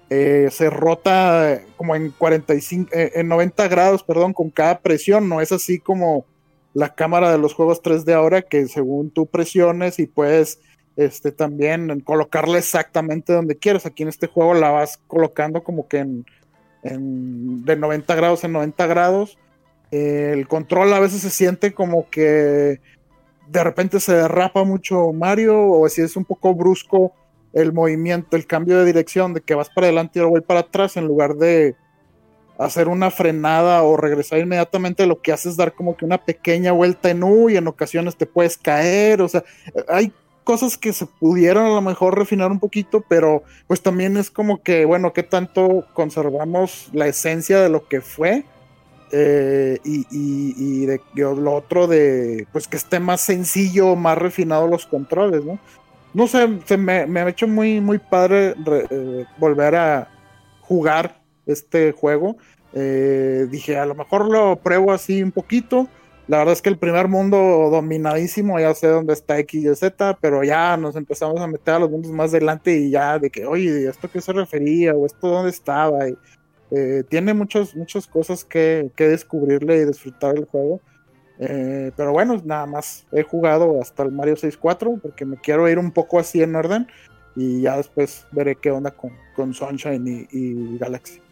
se rota como en 45, en 90 grados, perdón, con cada presión, no es así como la cámara de los juegos 3D ahora que según tú presiones y puedes este también colocarla exactamente donde quieras. Aquí en este juego la vas colocando como que en de 90 grados en 90 grados. el control a veces se siente como que de repente se derrapa mucho Mario o si es un poco brusco el movimiento, el cambio de dirección, de que vas para adelante y luego voy para atrás en lugar de hacer una frenada o regresar inmediatamente, lo que hace es dar como que una pequeña vuelta en U y en ocasiones te puedes caer, o sea, hay cosas que se pudieron a lo mejor refinar un poquito, pero pues también es como que, bueno, ¿qué tanto conservamos la esencia de lo que fue? Eh, y, de, lo otro de, pues que esté más sencillo, más refinado los controles, ¿no? No sé, se me, ha hecho muy, muy padre eh, volver a jugar este juego. Eh, dije, a lo mejor lo pruebo así un poquito la verdad es que el primer mundo dominadísimo, ya sé dónde está X y Z, pero ya nos empezamos a meter a los mundos más adelante y ya de que, oye, ¿esto qué se refería? ¿O esto dónde estaba? Y, eh, tiene muchas, muchas cosas que, descubrirle y disfrutar el juego. Eh, pero bueno, nada más he jugado hasta el Mario 64 porque me quiero ir un poco así en orden y ya después veré qué onda con, con Sunshine y Galaxy.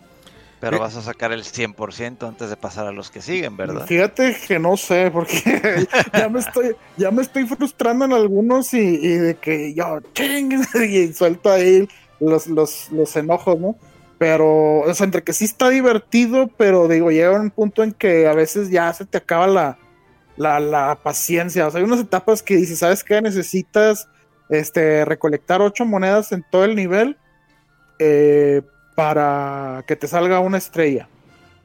Pero eh, vas a sacar el 100% antes de pasar a los que siguen, ¿verdad? Fíjate que no sé, porque ya me estoy, ya me estoy frustrando en algunos y, de que yo ching, y suelto ahí los, los, los enojos, ¿no? Pero, o sea, entre que sí está divertido, pero digo, llega un punto en que a veces ya se te acaba la, la, la paciencia. O sea, hay unas etapas que dices, ¿sabes qué? Necesitas este, recolectar ocho monedas en todo el nivel. Eh, para que te salga una estrella.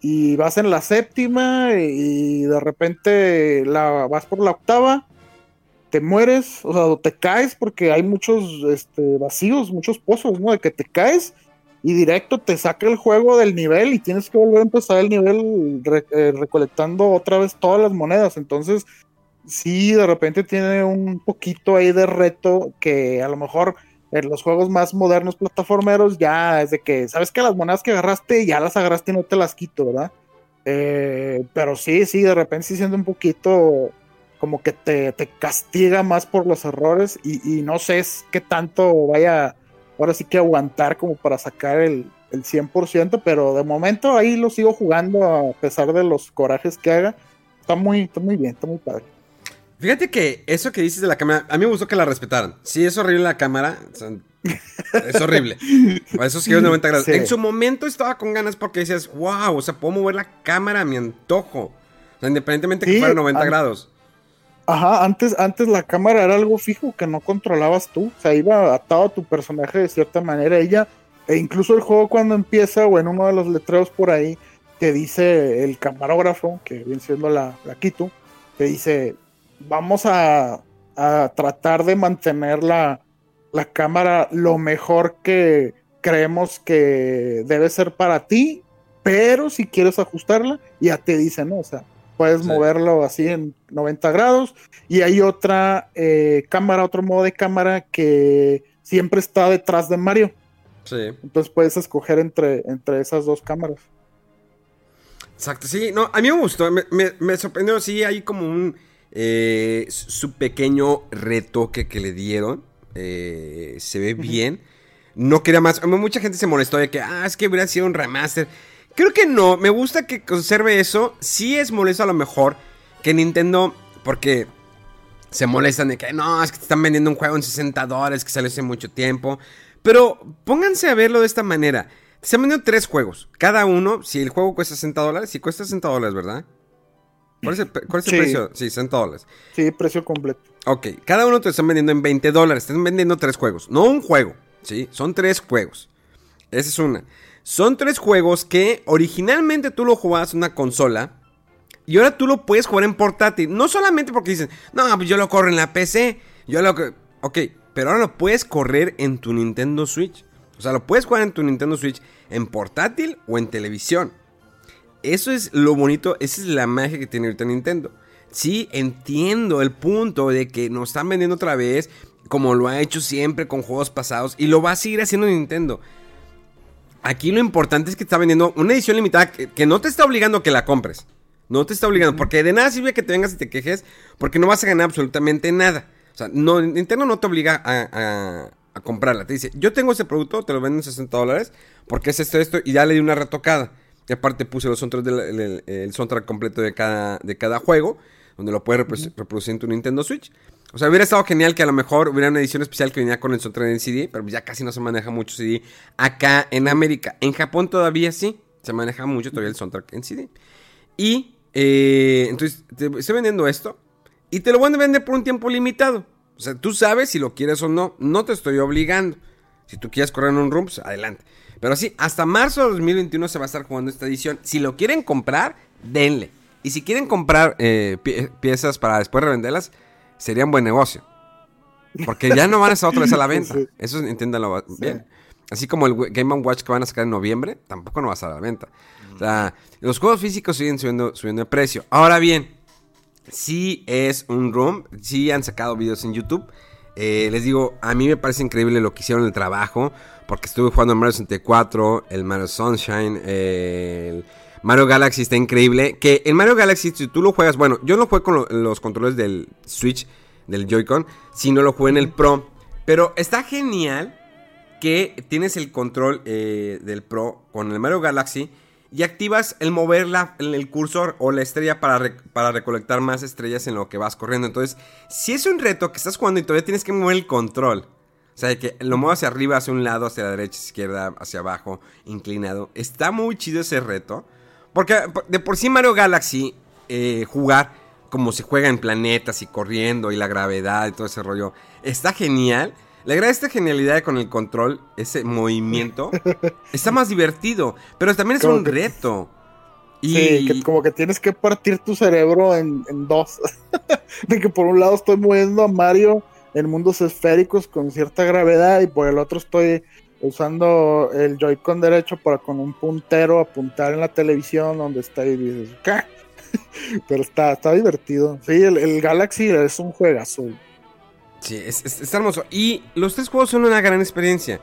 Y vas en la séptima y de repente la, vas por la octava, te mueres, o sea, te caes porque hay muchos este, vacíos, muchos pozos, ¿no? De que te caes y directo te saca el juego del nivel y tienes que volver a empezar el nivel eh, recolectando otra vez todas las monedas. Entonces, sí, de repente tiene un poquito ahí de reto que a lo mejor en los juegos más modernos plataformeros ya es de que, ¿sabes que Las monedas que agarraste ya las agarraste y no te las quito, ¿verdad? Eh, pero sí, sí, de repente sí siendo un poquito como que te, castiga más por los errores y, no sé qué tanto vaya ahora sí que aguantar como para sacar el, el 100%, pero de momento ahí lo sigo jugando a pesar de los corajes que haga. Está muy, está muy bien, está muy padre. Fíjate que eso que dices de la cámara, a mí me gustó que la respetaran. Sí, es horrible la cámara. es horrible. Por esos giros 90 grados. En su momento estaba con ganas porque decías, wow, o sea, puedo mover la cámara a mi antojo. O sea, independientemente de que fuera 90 grados. Ajá, antes, antes la cámara era algo fijo que no controlabas tú. O sea, iba atado a tu personaje de cierta manera. Ella, e incluso el juego cuando empieza, o en uno de los letreros por ahí, te dice el camarógrafo, que viene siendo la, la Kitu, te dice, vamos a, tratar de mantener la, cámara lo mejor que creemos que debe ser para ti, pero si quieres ajustarla, ya te dice, ¿no? O sea, puedes moverlo así en 90 grados y hay otra eh, cámara, otro modo de cámara que siempre está detrás de Mario. Sí. Entonces puedes escoger entre, entre esas dos cámaras. Exacto, sí, no, a mí me gustó, me, me sorprendió, sí, hay como un eh, su pequeño retoque que le dieron. Eh, se ve bien. No quería más. Mucha gente se molestó de que, ah, es que hubiera sido un remaster. Creo que no. Me gusta que conserve eso. Sí es molesto a lo mejor que Nintendo, porque se molestan de que no, es que te están vendiendo un juego en 60 dólares que sale hace mucho tiempo. Pero pónganse a verlo de esta manera. Se han vendido tres juegos. Cada uno, si el juego cuesta 60 dólares, si cuesta 60 dólares, ¿verdad? ¿Cuál es el, cuál es el Sí. precio? Sí, 60 dólares. Sí, precio completo. Ok, cada uno te están vendiendo en 20 dólares. Están vendiendo tres juegos. No un juego, ¿sí? Son tres juegos. Esa es una. Son tres juegos que originalmente tú lo jugabas en una consola. Y ahora tú lo puedes jugar en portátil. No solamente porque dicen, no, pues yo lo corro en la PC. Yo lo. que-". Ok, pero ahora lo puedes correr en tu Nintendo Switch. O sea, lo puedes jugar en tu Nintendo Switch en portátil o en televisión. Eso es lo bonito, esa es la magia que tiene ahorita Nintendo. Sí, entiendo el punto de que nos están vendiendo otra vez, como lo ha hecho siempre con juegos pasados, y lo va a seguir haciendo Nintendo. Aquí lo importante es que está vendiendo una edición limitada que, que no te está obligando a que la compres. No te está obligando, porque de nada sirve que te vengas y te quejes, porque no vas a ganar absolutamente nada. O sea, no, Nintendo no te obliga a, a- a comprarla. Te dice, yo tengo ese producto, te lo venden en 60 dólares, porque es esto, esto, y ya le di una retocada. Y aparte puse los soundtracks del- el, el- el soundtrack completo de cada, de cada juego, donde lo puedes reprodu- reproducir en tu Nintendo Switch. O sea, hubiera estado genial que a lo mejor hubiera una edición especial que venía con el soundtrack en CD, pero ya casi no se maneja mucho CD acá en América. En Japón todavía sí, se maneja mucho todavía el soundtrack en CD. Y eh, entonces te estoy vendiendo esto y te lo van a vender por un tiempo limitado. O sea, tú sabes si lo quieres o no. No te estoy obligando. Si tú quieres correr en un room, pues adelante. Pero sí, hasta marzo de 2021 se va a estar jugando esta edición. Si lo quieren comprar, denle. Y si quieren comprar eh, pie- piezas para después revenderlas, sería un buen negocio. Porque ya no van a estar otra vez a la venta. Sí. Eso entiéndalo bien. Así como el Game Watch que van a sacar en noviembre, tampoco no va a estar a la venta. O sea, los juegos físicos siguen subiendo, subiendo de precio. Ahora bien, sí es un room, sí han sacado videos en YouTube. Eh, les digo, a mí me parece increíble lo que hicieron el trabajo, porque estuve jugando Mario 64, el Mario Sunshine, el Mario Galaxy está increíble. Que el Mario Galaxy, si tú lo juegas, bueno, yo no jugué con lo- los controles del Switch, del Joy-Con, sino lo jugué en el Pro. Pero está genial que tienes el control eh, del Pro con el Mario Galaxy y activas el mover la- el cursor o la estrella para, para recolectar más estrellas en lo que vas corriendo. Entonces, si es un reto que estás jugando y todavía tienes que mover el control, o sea, que lo muevas hacia arriba, hacia un lado, hacia la derecha, izquierda, hacia abajo, inclinado, está muy chido ese reto. Porque de por sí Mario Galaxy, eh, jugar como se juega en planetas y corriendo y la gravedad y todo ese rollo, está genial. Le agrada esta genialidad con el control, ese movimiento. está más divertido, pero también es Como un que- reto. Y Sí, que como que tienes que partir tu cerebro en, en dos. de que por un lado estoy moviendo a Mario en mundos esféricos con cierta gravedad y por el otro estoy usando el Joy-Con derecho para con un puntero apuntar en la televisión donde está y dices, ¿qué? Pero está, está divertido. Sí, el, el Galaxy es un juegazo. Sí, es, es- está hermoso. Y los tres juegos son una gran experiencia.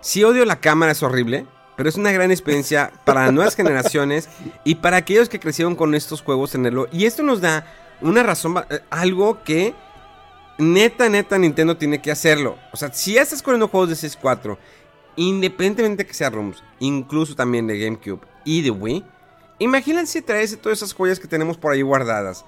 Si odio la cámara, es horrible. Pero es una gran experiencia para nuevas generaciones y para aquellos que crecieron con estos juegos tenerlo. Y esto nos da una razón, eh, algo que neta, neta Nintendo tiene que hacerlo. O sea, si ya estás corriendo juegos de 6.4, independientemente que sea ROMs, incluso también de GameCube y de Wii, imagínense traerse todas esas joyas que tenemos por ahí guardadas.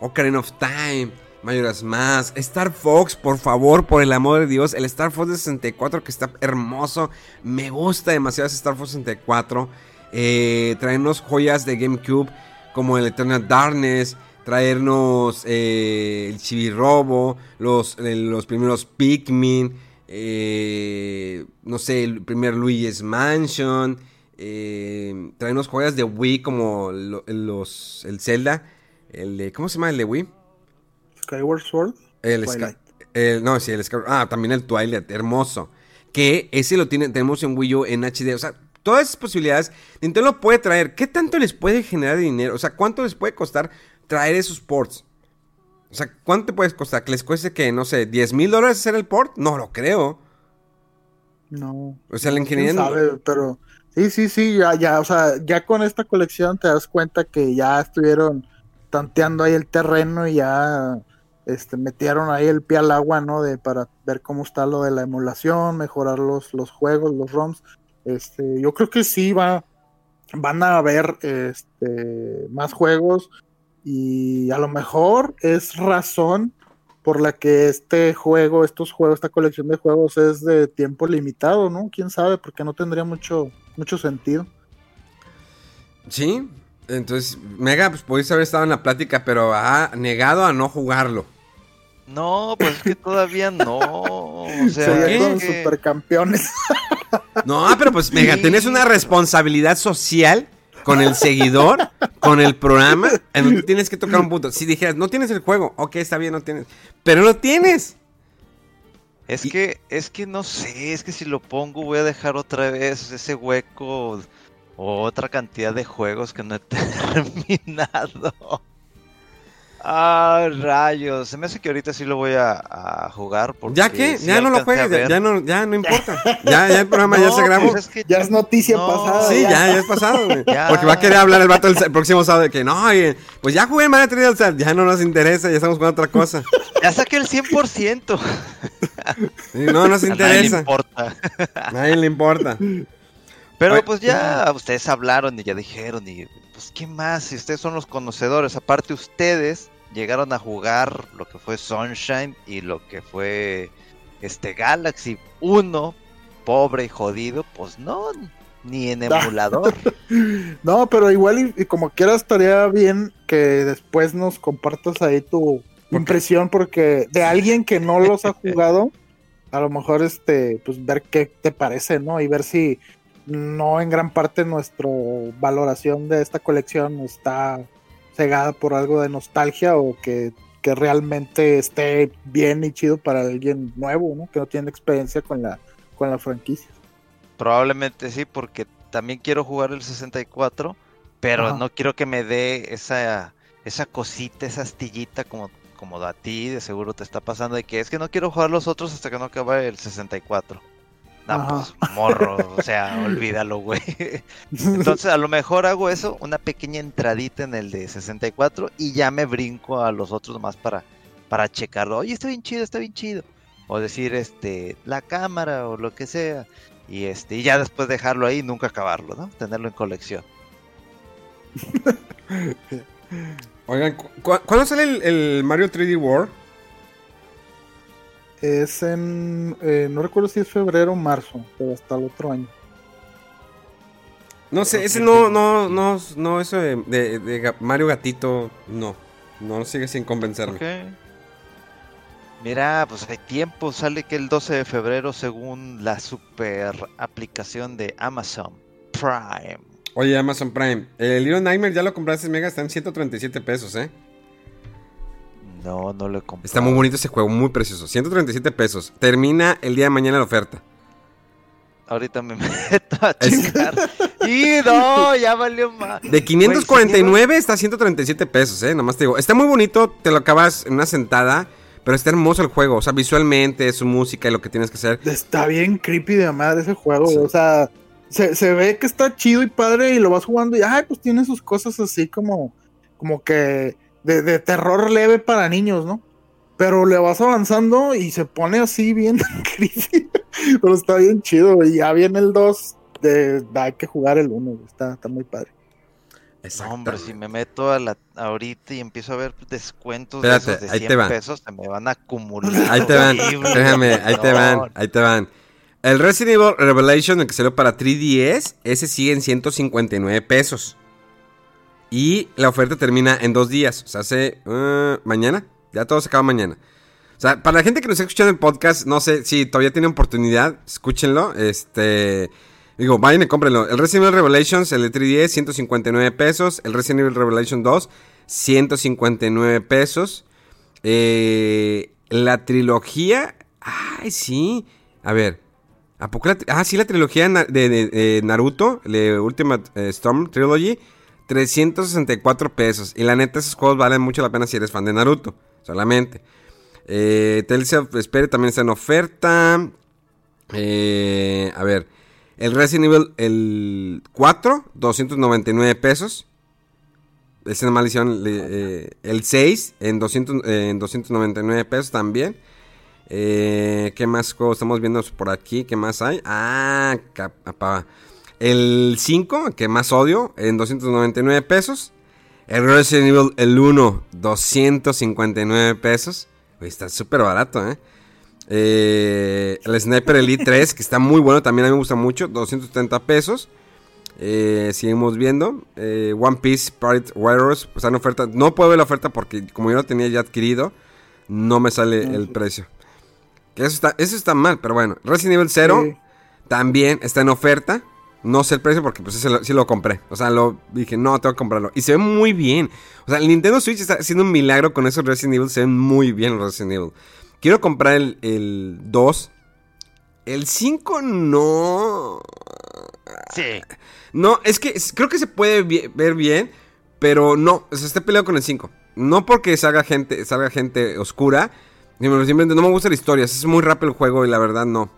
Ocarina of Time, Majora's Mask, Star Fox, por favor, por el amor de Dios, el Star Fox de 64 que está hermoso, me gusta demasiado ese Star Fox 64. Eh, traernos joyas de GameCube como el Eternal Darkness, traernos eh, el Chibi-Robo, los, eh, los primeros Pikmin, eh, no sé, el primer Luigi's Mansion, eh, traernos joyas de Wii como lo- los, el Zelda, el de, ¿cómo se llama el de Wii? Skyward Sword. El. Sky- el- no, sí, el Sky- Ah, también el Twilight, hermoso. Que ese lo tiene, tenemos en Wii U en HD. O sea, todas esas posibilidades, Nintendo lo puede traer. ¿Qué tanto les puede generar de dinero? O sea, ¿cuánto les puede costar traer esos ports? O sea, ¿cuánto te puede costar? ¿Que les cueste que, no sé, 10 mil dólares hacer el port? No lo creo. No. O sea, la quién ingeniería... sabe, pero sí, sí, sí, ya, ya, o sea, ya con esta colección te das cuenta que ya estuvieron tanteando ahí el terreno y ya este, metieron ahí el pie al agua, ¿no? De, para ver cómo está lo de la emulación, mejorar los, los juegos, los ROMs. Este, yo creo que sí va, van a haber este, más juegos y a lo mejor es razón por la que este juego, estos juegos, esta colección de juegos es de tiempo limitado, ¿no? Quién sabe, porque no tendría mucho, mucho sentido. Sí, entonces, Mega, pues pudiste haber estado en la plática, pero ha negado a no jugarlo. No, pues es que todavía no. O sea, Serían ¿qué? supercampeones. No, pero pues, Mega, tienes una responsabilidad social con el seguidor, con el programa, en donde tienes que tocar un punto. Si dijeras, no tienes el juego, ok, está bien, no tienes. Pero lo tienes. Es Y- que, es que no sé, es que si lo pongo voy a dejar otra vez ese hueco o otra cantidad de juegos que no he terminado. Ah, rayos. Se me hace que ahorita sí lo voy a, a jugar. Porque ¿Ya qué? sí ya no lo juegues, ya, no, ya no importa. Ya, ya el programa ya se grabó. pues es que ya es noticia no. pasada. Sí, ya. ya, es pasado. Porque va a querer hablar el vato el, el próximo sábado de que no, oye, pues ya jugué Mario 3D All Stars, ya no nos interesa, ya estamos jugando otra cosa. Ya saqué el 100%. Sí, no nos A nadie le interesa. importa. A nadie le importa. Pero pues ya ustedes hablaron y ya dijeron y pues qué más si ustedes son los conocedores. Aparte ustedes llegaron a jugar lo que fue Sunshine y lo que fue este Galaxy 1, pobre y jodido, pues no, ni en emulador. No, pero igual y, y como quieras estaría bien que después nos compartas ahí tu impresión porque de alguien que no los ha jugado, a lo mejor este pues ver qué te parece, ¿no? Y ver si no en gran parte nuestra valoración de esta colección está cegada por algo de nostalgia o que, que realmente esté bien y chido para alguien nuevo, ¿no? Que no tiene experiencia con la con la franquicia. Probablemente sí, porque también quiero jugar el 64, pero Ajá. no quiero que me dé esa, esa cosita, esa astillita como, como a ti de seguro te está pasando, de que es que no quiero jugar los otros hasta que no acabe el 64. No, pues morro, o sea, olvídalo, güey. Entonces a lo mejor hago eso, una pequeña entradita en el de 64 y ya me brinco a los otros más para, para checarlo. Oye, está bien chido, está bien chido. O decir, este, la cámara o lo que sea. Y este, y ya después dejarlo ahí y nunca acabarlo, ¿no? Tenerlo en colección. Oigan, ¿cu- cu- ¿cuándo sale el, el Mario 3D World? Es en. eh, no recuerdo si es febrero o marzo, pero hasta el otro año. No sé, ese no, no, no, no, eso de, de- de Ga- Mario Gatito, no. No sigue sin convencerme. Ok. Mira, pues hay tiempo, sale que el 12 de febrero según la super aplicación de Amazon Prime. Oye, Amazon Prime, el Little Nightmare ya lo compraste, Mega, está en 137 pesos, ¿eh? No, no lo he comprado. Está muy bonito ese juego, muy precioso. 137 pesos. Termina el día de mañana la oferta. Ahorita me meto a checar. y no, ya valió más. De 549 está a 137 pesos, ¿eh? Nomás te digo. Está muy bonito, te lo acabas en una sentada, pero está hermoso el juego. O sea, visualmente, su música y lo que tienes que hacer. Está bien creepy de madre ese juego. Sí. O sea, se, se ve que está chido y padre y lo vas jugando y, ay, pues tiene sus cosas así como, como que de, de terror leve para niños, ¿no? Pero le vas avanzando y se pone así bien creepy. Pero está bien chido. Y ya viene el 2. De, hay que jugar el 1. Está, está muy padre. No, hombre, si me meto a la, ahorita y empiezo a ver descuentos Espérate, de esos de ahí 100 te va. pesos, se me van a acumular. Ahí te van, déjame, ahí te van, ahí te van. El Resident Evil Revelation, el que salió para 3DS, ese sigue en 159 pesos. Y la oferta termina en dos días. O sea, hace uh, mañana. Ya todo se acaba mañana. O sea, para la gente que nos está escuchando el podcast, no sé si todavía tiene oportunidad, escúchenlo. Este. Digo, vayan y cómprenlo. El Resident Evil Revelations, el de 3DS, 159 pesos. El Resident Evil Revelation 2, 159 pesos. Eh, la trilogía. Ay, sí. A ver. ¿A poco la ah, sí, la trilogía de Naruto, la Ultimate eh, Storm Trilogy, 364 pesos. Y la neta, esos juegos valen mucho la pena si eres fan de Naruto, solamente. Eh, Tales of Vesperia también está en oferta. Eh, a ver, el Resident Evil el 4, 299 pesos. Esa maldición. le- eh, el 6 en, 200, eh, en 299 pesos también. Eh, ¿Qué más juegos estamos viendo por aquí? ¿Qué más hay? Ah, capaz. El 5, que más odio, en 299 pesos. El Resident Evil, el 1, 259 pesos. Está súper barato, ¿eh? Eh, El Sniper Elite 3, que está muy bueno, también a mí me gusta mucho, 230 pesos. Eh, seguimos viendo. Eh, One Piece Pirate Warriors, pues está en oferta. No puedo ver la oferta porque como yo lo tenía ya adquirido, no me sale el precio. Que eso está, eso está mal, pero bueno. Resident Evil 0 Sí. también está en oferta. No sé el precio porque pues ese lo- sí lo compré. O sea, lo dije, no, tengo que comprarlo. Y se ve muy bien. O sea, el Nintendo Switch está haciendo un milagro con esos Resident Evil. Se ven muy bien los Resident Evil. Quiero comprar el, el 2. El 5 no. Sí. No, es que creo que se puede ver bien, pero no, se está peleando con el 5. No porque salga gente, salga gente oscura, simplemente no me gusta la historia, es muy rápido el juego y la verdad no.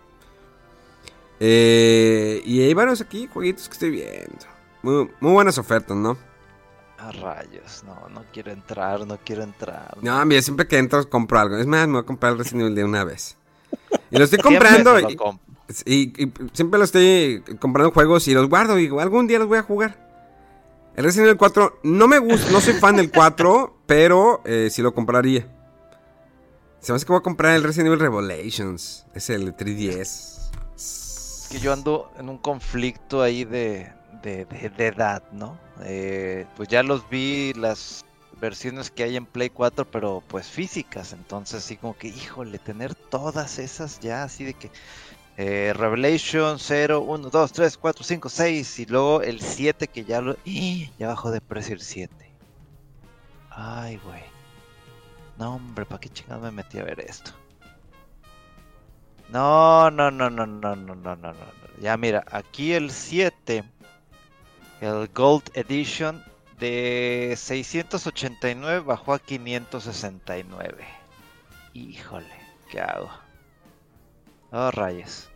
Eh, y hay varios aquí, jueguitos que estoy viendo. Muy, muy buenas ofertas, ¿no? A rayos, no, no quiero entrar, no quiero entrar. No, mira, siempre que entro compro algo. Es más, me voy a comprar el Resident Evil de una vez. Y lo estoy comprando. me lo y- compro. Y, y siempre lo estoy comprando juegos y los guardo y algún día los voy a jugar. El Resident Evil 4 no me gusta, no soy fan del 4, pero eh, sí lo compraría. Se me hace que voy a comprar el Resident Evil Revelations. Es el 3DS. Yo ando en un conflicto ahí de, de, de- de edad, ¿no? Eh, pues ya los vi las versiones que hay en Play 4, pero pues físicas. Entonces, así como que, híjole, tener todas esas ya, así de que. eh, Revelation 0, 1, 2, 3, 4, 5, 6 y luego el 7 que ya lo... ¡Ih! Ya bajó de precio el 7. Ay, güey. No, hombre, ¿para qué chingados me metí a ver esto? No, no, no, no, no, no, no, no, no. Ya mira, aquí el 7, el Gold Edition de 689 bajó a 569. Híjole, ¿qué hago? Oh, rayos.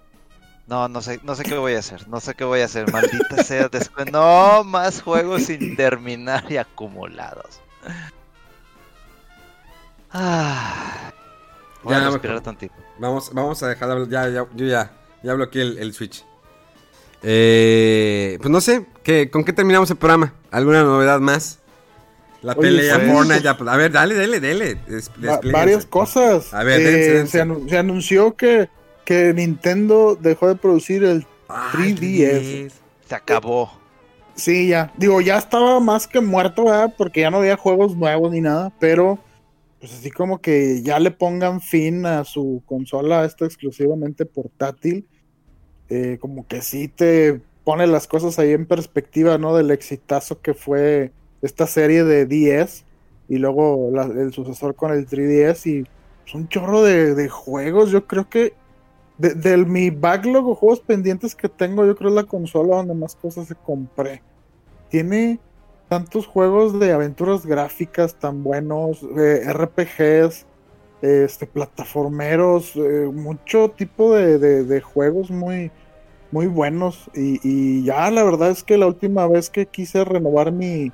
No, no sé, no sé qué voy a hacer, no sé qué voy a hacer, maldita sea después. No, más juegos sin terminar y acumulados. Ah. Voy Ya, a respirar tantito. Vamos, vamos a dejar de hablar. Ya, ya, yo ya, ya bloqueé el, el Switch. Eh, pues no sé, ¿qué, ¿con qué terminamos el programa? ¿Alguna novedad más? La Oye, pelea, sí. Fortnite, ya, pues, a ver, dale, dale, dale. des- Va- desplíguense. varias cosas. A ver, Eh, dense, dense. Se, se anunció que, que Nintendo dejó de producir el Ay, 3DS. Se acabó. Sí, ya. Digo, ya estaba más que muerto, ¿verdad? Porque ya no había juegos nuevos ni nada, pero pues así como que ya le pongan fin a su consola, esta exclusivamente portátil, eh, como que sí te pone las cosas ahí en perspectiva, ¿no? Del exitazo que fue esta serie de 10 y luego el sucesor con el 3DS y es un chorro de, de juegos, yo creo que de, del mi backlog o juegos pendientes que tengo, yo creo es la consola donde más cosas se compré. Tiene tantos juegos de aventuras gráficas tan buenos, eh, RPGs, este, plataformeros, eh, mucho tipo de, de- juegos muy, muy buenos. Y, y ya la verdad es que la última vez que quise renovar mi,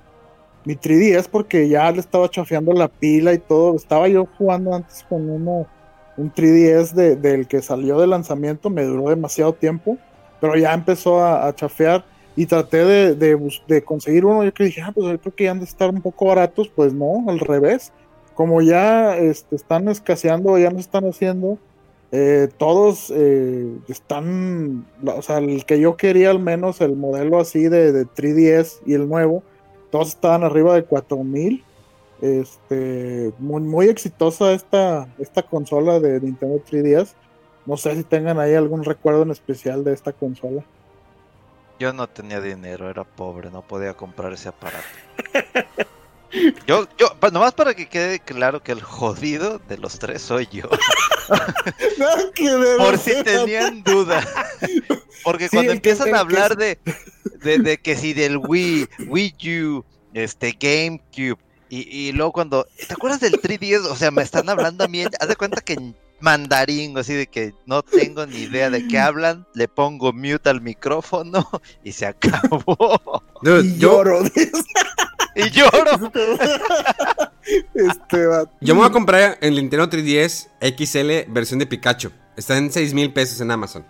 mi 3DS porque ya le estaba chafeando la pila y todo. Estaba yo jugando antes con uno, un 3DS de- del que salió de lanzamiento, me duró demasiado tiempo, pero ya empezó a, a chafear y traté de, de de conseguir uno. Yo que dije, ah, pues yo creo que ya han de estar un poco baratos, pues no, al revés. Como ya este, están escaseando, ya no están haciendo, eh, todos eh, están, o sea, el que yo quería al menos, el modelo así de, de 3DS y el nuevo, todos estaban arriba de 4000. Este, muy, muy exitosa esta, esta consola de Nintendo 3DS. No sé si tengan ahí algún recuerdo en especial de esta consola. Yo no tenía dinero, era pobre, no podía comprar ese aparato. Yo, yo, nomás para que quede claro que el jodido de los tres soy yo. Que Por si tenían duda. Porque Sí, cuando que- empiezan a que hablar de, de, de que si del Wii, Wii U, este GameCube, y, y luego cuando, ¿te acuerdas del 3DS? O sea, me están hablando a mí, haz de cuenta que en mandarín, así de que no tengo ni idea de qué hablan, le pongo mute al micrófono y se acabó. Dude, Y yo, lloro. Y lloro. este va- yo me voy a comprar el Nintendo 3DS XL versión de Pikachu. Está en 6 mil pesos en Amazon.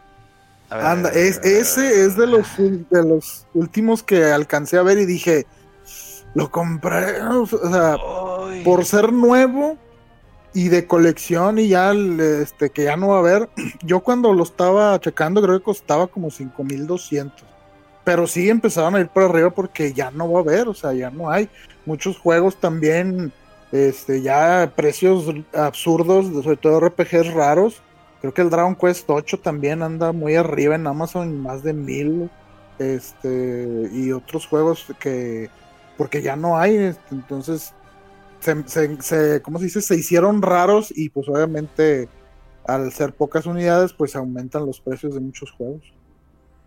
A ver, Anda, es, ese es de los, ul- de los últimos que alcancé a ver y dije, lo compré, o sea, por ser nuevo y de colección y ya este que ya no va a haber. Yo cuando lo estaba checando creo que costaba como 5200. Pero sí empezaron a ir por arriba porque ya no va a haber, o sea, ya no hay. Muchos juegos también este ya precios absurdos, sobre todo RPGs raros. Creo que el Dragon Quest 8 también anda muy arriba en Amazon, más de mil. Este, y otros juegos que, porque ya no hay, este, entonces se, se, ¿cómo se dice? Se hicieron raros y pues obviamente al ser pocas unidades pues aumentan los precios de muchos juegos.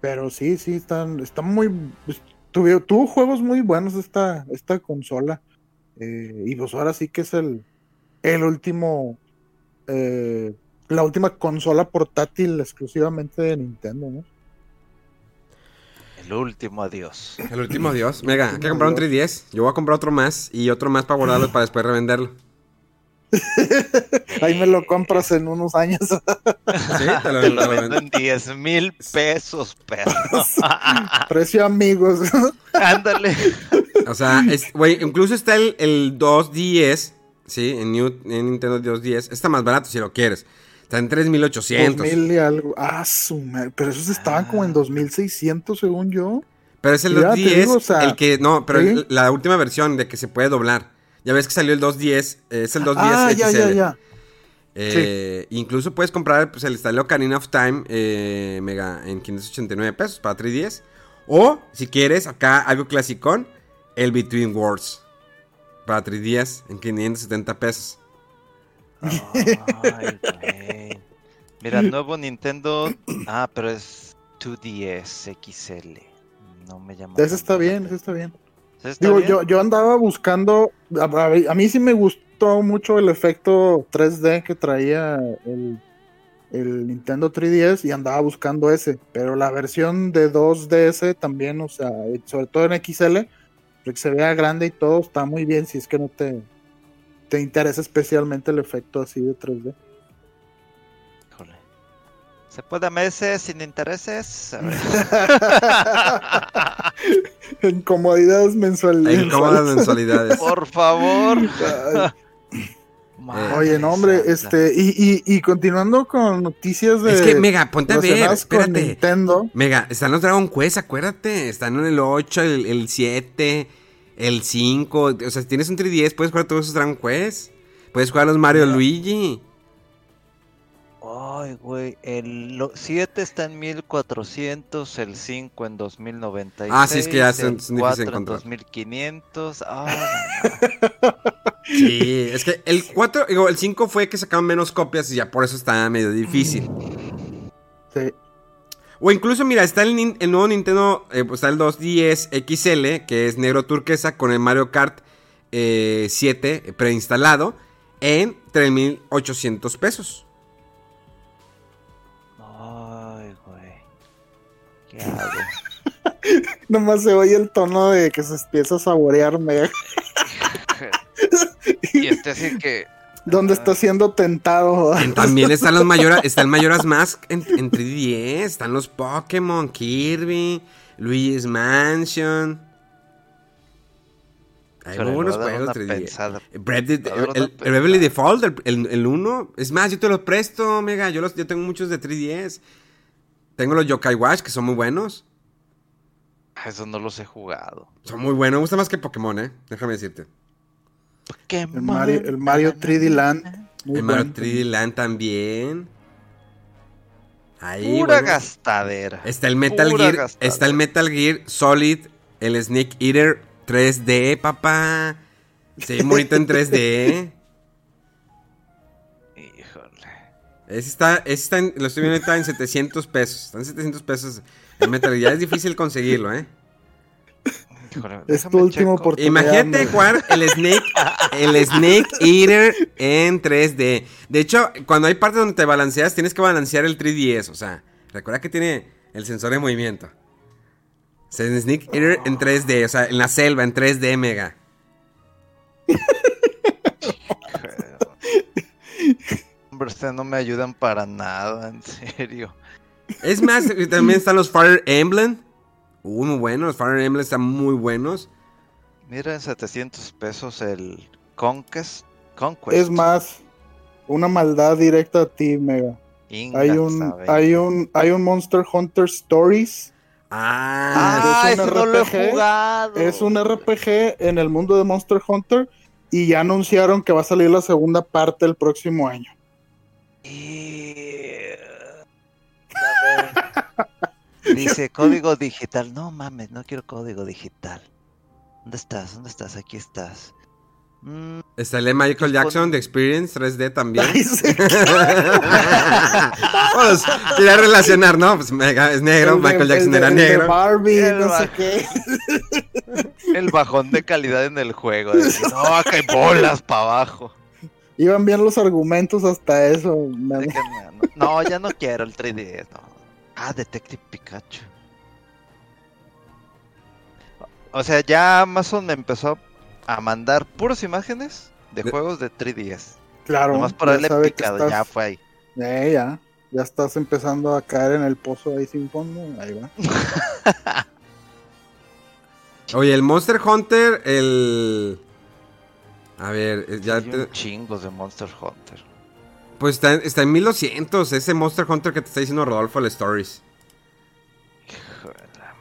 Pero sí, sí, están, están muy... Pues, tuvo, juegos muy buenos esta, esta consola. Eh, y pues ahora sí que es el, el último... Eh, la última consola portátil exclusivamente de Nintendo, ¿no? El último adiós. El último adiós. Mega, hay que comprar un 310. Yo voy a comprar otro más y otro más para guardarlo para después revenderlo. Ahí me lo compras en unos años. sí, te lo, vendo en 10 mil pesos, perro. Precio amigos. Ándale. O sea, güey, incluso está el, el 210, ¿sí? En, New, en Nintendo 210. Está más barato si lo quieres. Está en 3800. 2000 y algo. Ah, su Pero esos estaban como en 2600, según yo. Pero es el 210, el que. No, pero la última versión de que se puede doblar. Ya ves que salió el 210. Es el 210 ah, ya, ya, ya. Eh, incluso puedes comprar pues, el estilo Ocarina of Time eh, Mega en 589 pesos para 310. O, si quieres, acá algo clasicón, el Between Wars para 310 en 570 pesos. Ay, Mira, nuevo Nintendo. Ah, pero es 2DS XL. No me llama. Ese está bien, ese está bien. Digo, Yo, yo andaba buscando. A, mí sí me gustó mucho el efecto 3D que traía el, el Nintendo 3DS y andaba buscando ese. Pero la versión de 2DS también, o sea, sobre todo en XL, que se vea grande y todo, está muy bien si es que no te te interesa especialmente el efecto así de 3D. Híjole. ¿Se puede meses sin intereses? en comodidades mensualidades. En cómodas mensualidades. Por favor. Oye, no, hombre, este, y, y, continuando con noticias de. Es que, Mega, ponte a ver, espérate. Nintendo. Mega, están los Dragon Quest, acuérdate. Están en el 8, el, el 7, el 5. O sea, si tienes un 3DS, puedes jugar todos esos Dragon Quest. Puedes jugar los Mario Luigi. Ay, güey. El 7 está en 1400, el 5 en 2096. Ah, sí, es que ya son, difíciles de encontrar. 2500. Ah, sí, es que el 4, digo, el 5 fue que sacaron menos copias y ya por eso está medio difícil. Sí. O incluso, mira, está el, nuevo Nintendo, eh, pues, está el 210 XL, que es negro turquesa, con el Mario Kart 7 eh, preinstalado, en 3.800 pesos. Ay, güey. ¿Qué hago? Nomás se oye el tono de que se empieza a saborearme. y este así que donde está siendo tentado. También están los mayoras, está el Mayoras Mask en, 3DS, están los Pokémon, Kirby, Luigi's Mansion. Hay muy buenos juegos 3DS. el, Bravely Default, el 1. Es más, yo te los presto, Mega. Yo, los, yo tengo muchos de 3DS. Tengo los Yokai Watch, que son muy buenos. Ah, esos no los he jugado. Son muy buenos. Me gusta más que Pokémon, eh. Déjame decirte. El Mario, el Mario 3D Land. el Mario 3D Land también. Ahí, Pura gastadera. Está el Metal Gear. Está el Metal Gear Solid. El Snake Eater 3D, papá. Sí, bonito en 3D. Híjole. Ese está, ese está en, lo estoy viendo está en 700 pesos. Está en 700 pesos el Metal Gear. Ya es difícil conseguirlo, ¿eh? Es tu última oportunidad. Imagínate jugar el Snake, el Snake Eater en 3D. De hecho, cuando hay partes donde te balanceas, tienes que balancear el 3DS. O sea, recuerda que tiene el sensor de movimiento. O sea, el Snake Eater en 3D. O sea, en la selva, en 3D, mega. Hombre, ustedes no me ayudan para nada, en serio. Es más, también están los Fire Emblem. Uh, muy buenos. Fire Emblem están muy buenos. Mira, en 700 pesos el Conquest. Conquest. Es más, una maldad directa a ti, Mega. Inga, Hay un, sabe. hay un, hay un Monster Hunter Stories. Ah, Ah, es un ese no lo he RPG, jugado. Es un RPG en el mundo de Monster Hunter y ya anunciaron que va a salir la segunda parte el próximo año. Y- A ver. Dice código digital. No mames, no quiero código digital. ¿Dónde estás? ¿Dónde estás? Aquí estás. Mm, Está el de Michael Jackson de Experience 3D también. Pues, quería relacionar, ¿no? Pues Mega es negro, El de- Michael Jackson de- era el de negro. Barbie, El no Bar- sé qué. el bajón de calidad en el juego. de que, no, acá hay bolas para abajo. Iban bien los argumentos hasta eso. No, ya no quiero el 3D. no. Ah, Detective Pikachu. O sea, ya Amazon me empezó a mandar puras imágenes de De- juegos de 3DS. Claro. Nomás por que picado, estás- ya fue ahí. Eh, ya. Ya estás empezando a caer en el pozo ahí sin fondo. Ahí va. Oye, el Monster Hunter, el... A ver, eh, ya Hay te- un chingos de Monster Hunter. Pues está, está en 1200, ese Monster Hunter que te está diciendo Rodolfo, el Stories. Hijo de la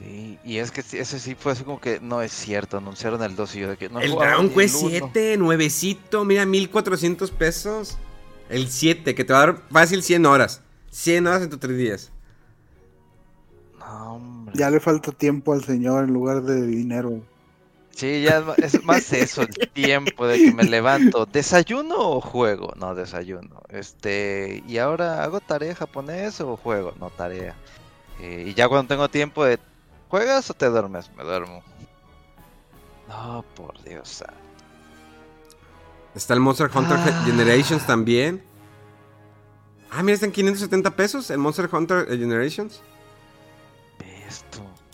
ma- Y, y es que ese sí fue así como que no es cierto, anunciaron el 2 y yo de que no el Dragon Quest el uno. 7, nuevecito, mira, 1400 pesos. El 7, que te va a dar fácil 100 horas. 100 horas en tu 3 días. No, hombre. Ya le falta tiempo al señor en lugar de dinero. Sí, ya es más eso, el tiempo de que me levanto. ¿Desayuno o juego? No, desayuno. Este, y ahora hago tarea japonés o juego? No, tarea. Eh, y ya cuando tengo tiempo de, ¿juegas o te duermes? Me duermo. No, por Dios. Está el Monster Hunter Ah. Generations también. Ah, mira, está en 570 pesos el Monster Hunter eh, Generations.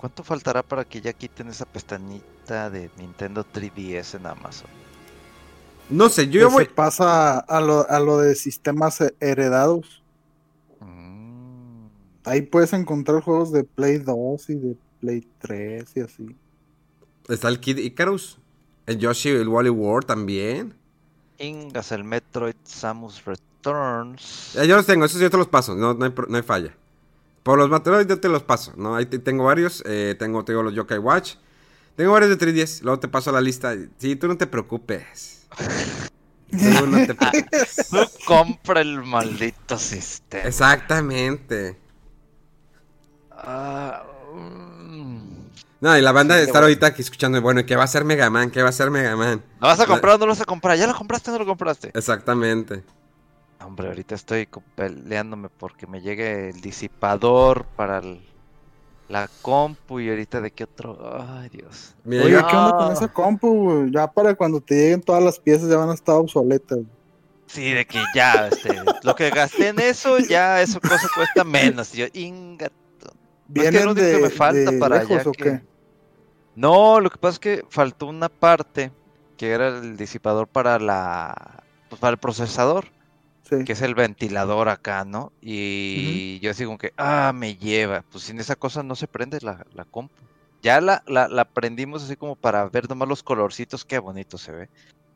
¿Cuánto faltará para que ya quiten esa pestañita de Nintendo 3DS en Amazon? No sé, yo voy... Se pasa a lo, a lo de sistemas eh, heredados. Mm, Ahí puedes encontrar juegos de Play 2 y de Play 3 y así. Está el Kid Icarus. El Yoshi, el Wally World también. Ingas, el Metroid Samus Returns. Ya yo los tengo, esos yo te los paso, no, no, hay, pro- no hay falla. Por los materiales yo te los paso, ¿no? Ahí te- tengo varios, eh, tengo, tengo los Yokai Watch. Tengo varios de 3DS, luego te paso la lista. Sí, tú no te preocupes. Tú no te preocupes. Tú compra el maldito sistema. Exactamente. Ah. No, y la banda de estar bueno. ahorita aquí escuchando, bueno, ¿y ¿qué va a ser Mega Man? ¿Qué va a ser Mega Man? ¿Lo vas a comprar o no lo vas a comprar? ¿Ya lo compraste o no lo compraste? Exactamente. Hombre, ahorita estoy peleándome porque me llegue el disipador para el- la compu y ahorita de qué otro. Ay, Dios. Mira, Oye, ¿qué onda con esa compu? güey? Ya para cuando te lleguen todas las piezas ya van a estar obsoletas. güey. Sí, de que ya, este, lo que gasté en eso, ya eso cosa cuesta menos. Y yo, ingato. Que es ¿Vienen lo único de, que me falta de para lejos ya o que- qué? No, lo que pasa es que faltó una parte que era el disipador para la pues para el procesador, Sí. que es el ventilador acá, ¿no? Y yo así como que, ah, me lleva. Pues sin esa cosa no se prende la, la compu. Ya la, la, la prendimos así como para ver nomás los colorcitos, qué bonito se ve.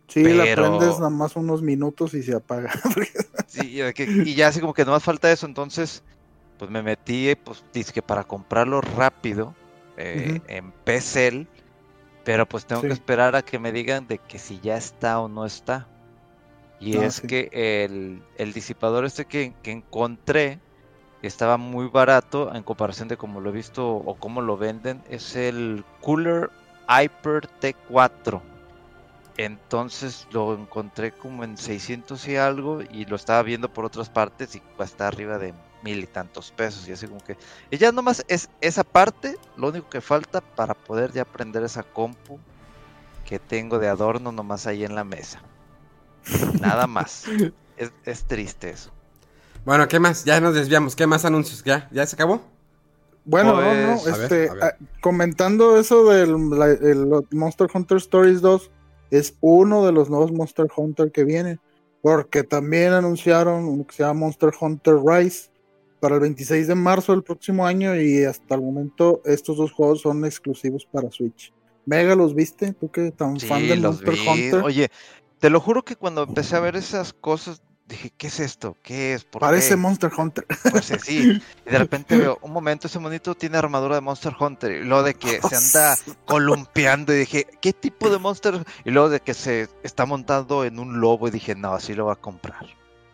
Sí, la pero- prendes nada más unos minutos y se apaga. Sí, y ya así como que nomás falta eso, entonces pues me metí, pues que para comprarlo rápido eh, en PCL, pero pues tengo que esperar a que me digan de que si ya está o no está. Y Ah, es sí. que el, el disipador este que, que encontré estaba muy barato en comparación de cómo lo he visto o cómo lo venden, es el Cooler Hyper T4. Entonces lo encontré como en 600 y algo y lo estaba viendo por otras partes y está arriba de mil y tantos pesos y así como que y ya nomás es esa parte lo único que falta para poder ya prender esa compu que tengo de adorno nomás ahí en la mesa. Nada más. Es, es triste eso. Bueno, ¿qué más? Ya nos desviamos. ¿Qué más anuncios? ¿Ya? ¿Ya se acabó? Bueno, no, no, Pues, a ver, este, a ver. ah, comentando eso del la- el Monster Hunter Stories 2, es uno de los nuevos Monster Hunter que viene, porque también anunciaron uno que se llama Monster Hunter Rise para el 26 de marzo del próximo año y hasta el momento estos dos juegos son exclusivos para Switch. Mega, ¿los viste? ¿Tú que tan fan de Monster vi. Hunter? Oye, te lo juro que cuando empecé a ver esas cosas, dije, ¿qué es esto? ¿Qué es? ¿Por Parece qué? Monster Hunter. Pues sí, sí. Y de repente veo, un momento ese monito tiene armadura de Monster Hunter. Y luego de que se anda columpiando y dije, ¿qué tipo de Monster? Y luego de que se está montando en un lobo y dije, no, así lo va a comprar.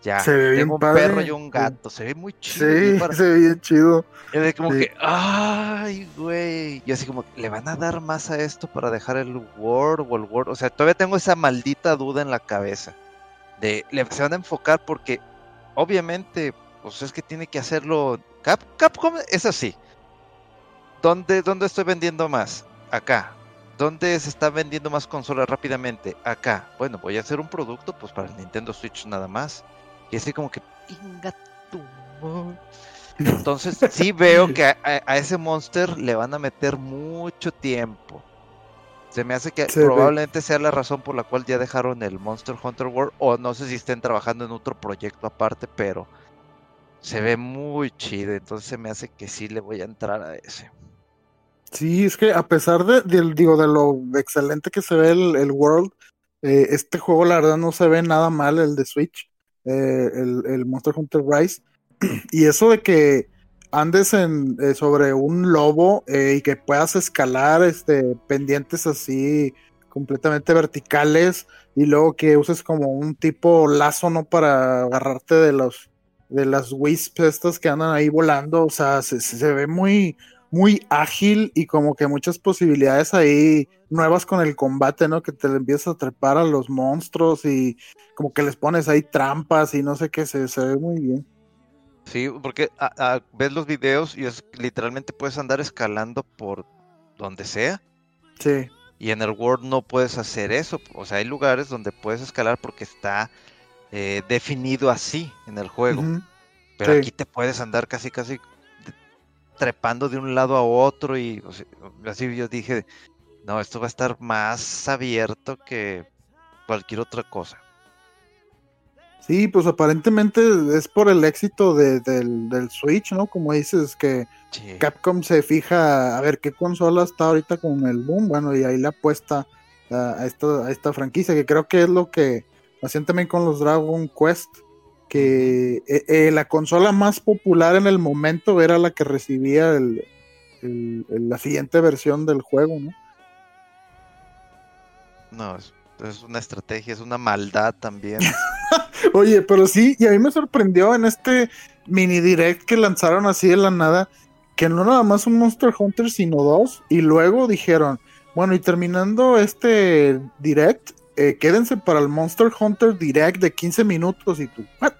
Ya, Se ve bien tengo un padre. perro y un gato, se ve muy chido. Sí, y para- se ve bien chido. y de como sí. que, ay, güey. Y así como, ¿le van a dar más a esto para dejar el Word o el Word? O sea, todavía tengo esa maldita duda en la cabeza. De, le, se van a enfocar porque, obviamente, pues es que tiene que hacerlo. Cap, Capcom es así. ¿Dónde, ¿Dónde estoy vendiendo más? Acá. ¿Dónde se está vendiendo más consolas rápidamente? Acá. Bueno, voy a hacer un producto pues para el Nintendo Switch nada más. Y así como que, "Inga tu madre". Entonces sí veo que a, ese monster le van a meter mucho tiempo. Se me hace que probablemente sea la razón por la cual ya dejaron el Monster Hunter World o no sé si estén trabajando en otro proyecto aparte, pero se ve muy chido, entonces se me hace que sí le voy a entrar a ese. Sí, es que a pesar de, digo, de lo excelente que se ve el, el World, eh, este juego la verdad no se ve nada mal, el de Switch, eh, el, el Monster Hunter Rise. Y eso de que andes eh, sobre un lobo eh, y que puedas escalar este, pendientes así completamente verticales y luego que uses como un tipo lazo, ¿no? Para agarrarte de los de las wisps estas que andan ahí volando, o sea, se, se- se ve muy, muy ágil y como que muchas posibilidades ahí nuevas con el combate, ¿no? Que te le empiezas a trepar a los monstruos y como que les pones ahí trampas y no sé qué, se, se ve muy bien. Sí, porque a- a- ves los videos y es literalmente puedes andar escalando por donde sea. Sí, Y en el World no puedes hacer eso. O sea, hay lugares donde puedes escalar porque está eh, definido así en el juego. Pero sí. aquí te puedes andar casi, casi trepando de un lado a otro. Y o sea, así yo dije, no, esto va a estar más abierto que cualquier otra cosa. Sí, pues aparentemente es por el éxito de- del, del Switch, ¿no? Como dices, que Sí. Capcom se fija a ver qué consola está ahorita con el boom, bueno, y ahí le apuesta a, a esta, a esta franquicia, que creo que es lo que hacían también con los Dragon Quest, que eh, eh, la consola más popular en el momento era la que recibía el, el- el- la siguiente versión del juego, ¿no? No, es, es una estrategia, es una maldad también. Oye, pero sí, y a mí me sorprendió en este mini direct que lanzaron así de la nada, que no nada más un Monster Hunter, sino dos, y luego dijeron, bueno, y terminando este direct, eh, quédense para el Monster Hunter Direct de 15 minutos y tú, ¿what?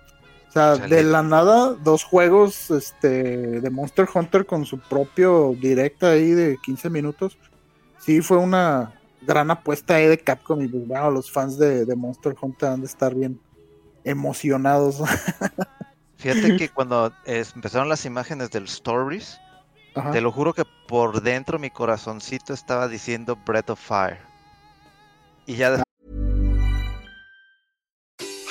O sea, Chale. de la nada, dos juegos este, de Monster Hunter con su propio direct ahí de 15 minutos. Sí, fue una gran apuesta ahí de Capcom y pues bueno, los fans de, de Monster Hunter han de estar bien emocionados. Fíjate que cuando eh, empezaron las imágenes del Stories, Ajá. te lo juro que por dentro mi corazoncito estaba diciendo Breath of Fire. Y ya después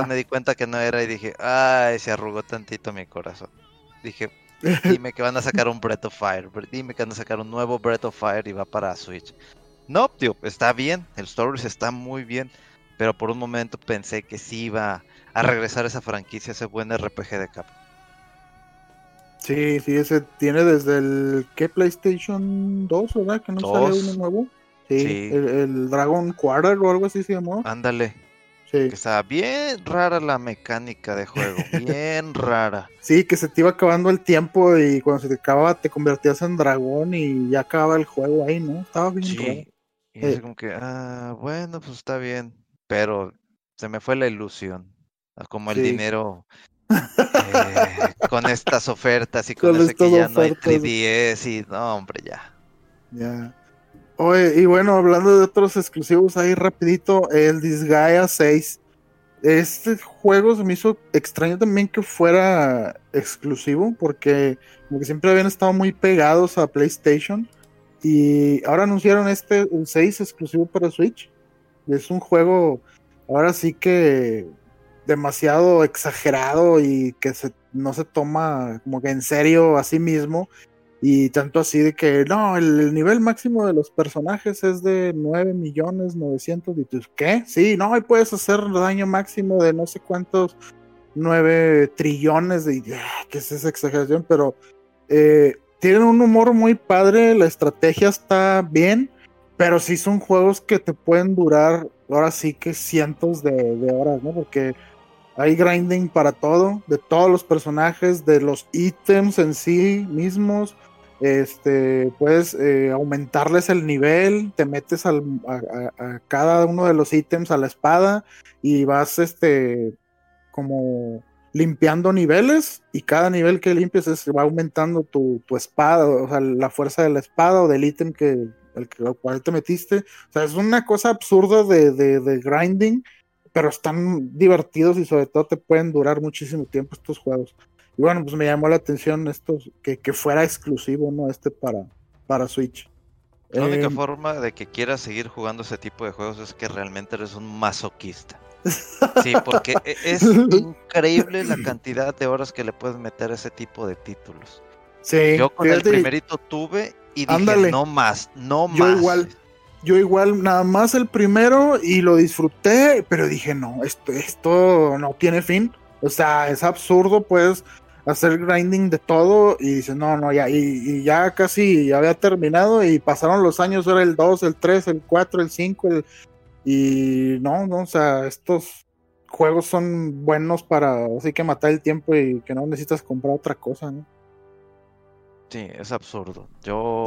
Ah. me di cuenta que no era y dije, ay, se arrugó tantito mi corazón. Dije, dime que van a sacar un Breath of Fire, dime que van a sacar un nuevo Breath of Fire y va para Switch. No, tío, está bien, el Stories está muy bien, pero por un momento pensé que sí iba a regresar esa franquicia, ese buen RPG de Capcom. Sí, sí, ese tiene desde el ¿qué? PlayStation 2, ¿verdad? Que no sale uno nuevo. Sí, Sí. El, el Dragon Quarter o algo así se llamó. Ándale, Sí. que estaba bien rara la mecánica de juego, bien rara. sí, que se te iba acabando el tiempo y cuando se te acababa te convertías en dragón y ya acababa el juego ahí, ¿no? Estaba bien raro. Y es Eh. como que, ah, bueno, pues está bien. Pero se me fue la ilusión. Ah, Como el Sí. dinero eh, con estas ofertas y con, Con ese que ya no hay ofertas. 3DS y no, hombre, ya. Ya. Y bueno, hablando de otros exclusivos ahí rapidito, el Disgaea 6. Este juego se me hizo extraño también que fuera exclusivo, porque como que siempre habían estado muy pegados a PlayStation. Y ahora anunciaron este el 6 exclusivo para Switch. Es un juego, ahora sí que demasiado exagerado y que se, no se toma como que en serio a sí mismo. Y tanto así de que, no, el, nivel máximo de los personajes es de 9 millones 900. ¿Y tú, qué? Sí, no, y puedes hacer daño máximo de no sé cuántos 9 trillones. De, que es esa exageración? Pero eh, tienen un humor muy padre, la estrategia está bien, pero sí son juegos que te pueden durar ahora sí que cientos de, de horas, ¿no? Porque hay grinding para todo, de todos los personajes, de los ítems en sí mismos este, puedes eh, aumentarles el nivel, te metes al, a, cada uno de los ítems a la espada y vas este, como limpiando niveles y cada nivel que limpies es, va aumentando tu, espada, o sea, la fuerza de la espada o del ítem que, el, cual te metiste. O sea, es una cosa absurda de grinding, pero están divertidos y sobre todo te pueden durar muchísimo tiempo estos juegos. Y bueno, pues me llamó la atención esto, que, fuera exclusivo, ¿no? Este para, para Switch. La única eh, forma de que quieras seguir jugando ese tipo de juegos es que realmente eres un masoquista. Sí, porque e, es increíble la cantidad de horas que le puedes meter a ese tipo de títulos. Sí, yo con el primerito tuve y dije no más, no yo más. Igual, yo igual, nada más el primero y lo disfruté, pero dije no, esto, esto no tiene fin. O sea, es absurdo, pues, hacer grinding de todo y dice, no, no, ya, y, ya casi había terminado y pasaron los años, era el 2, el 3, el 4, el 5, el, y no, no, o sea, estos juegos son buenos para así que matar el tiempo y que no necesitas comprar otra cosa, ¿no? Sí, es absurdo. Yo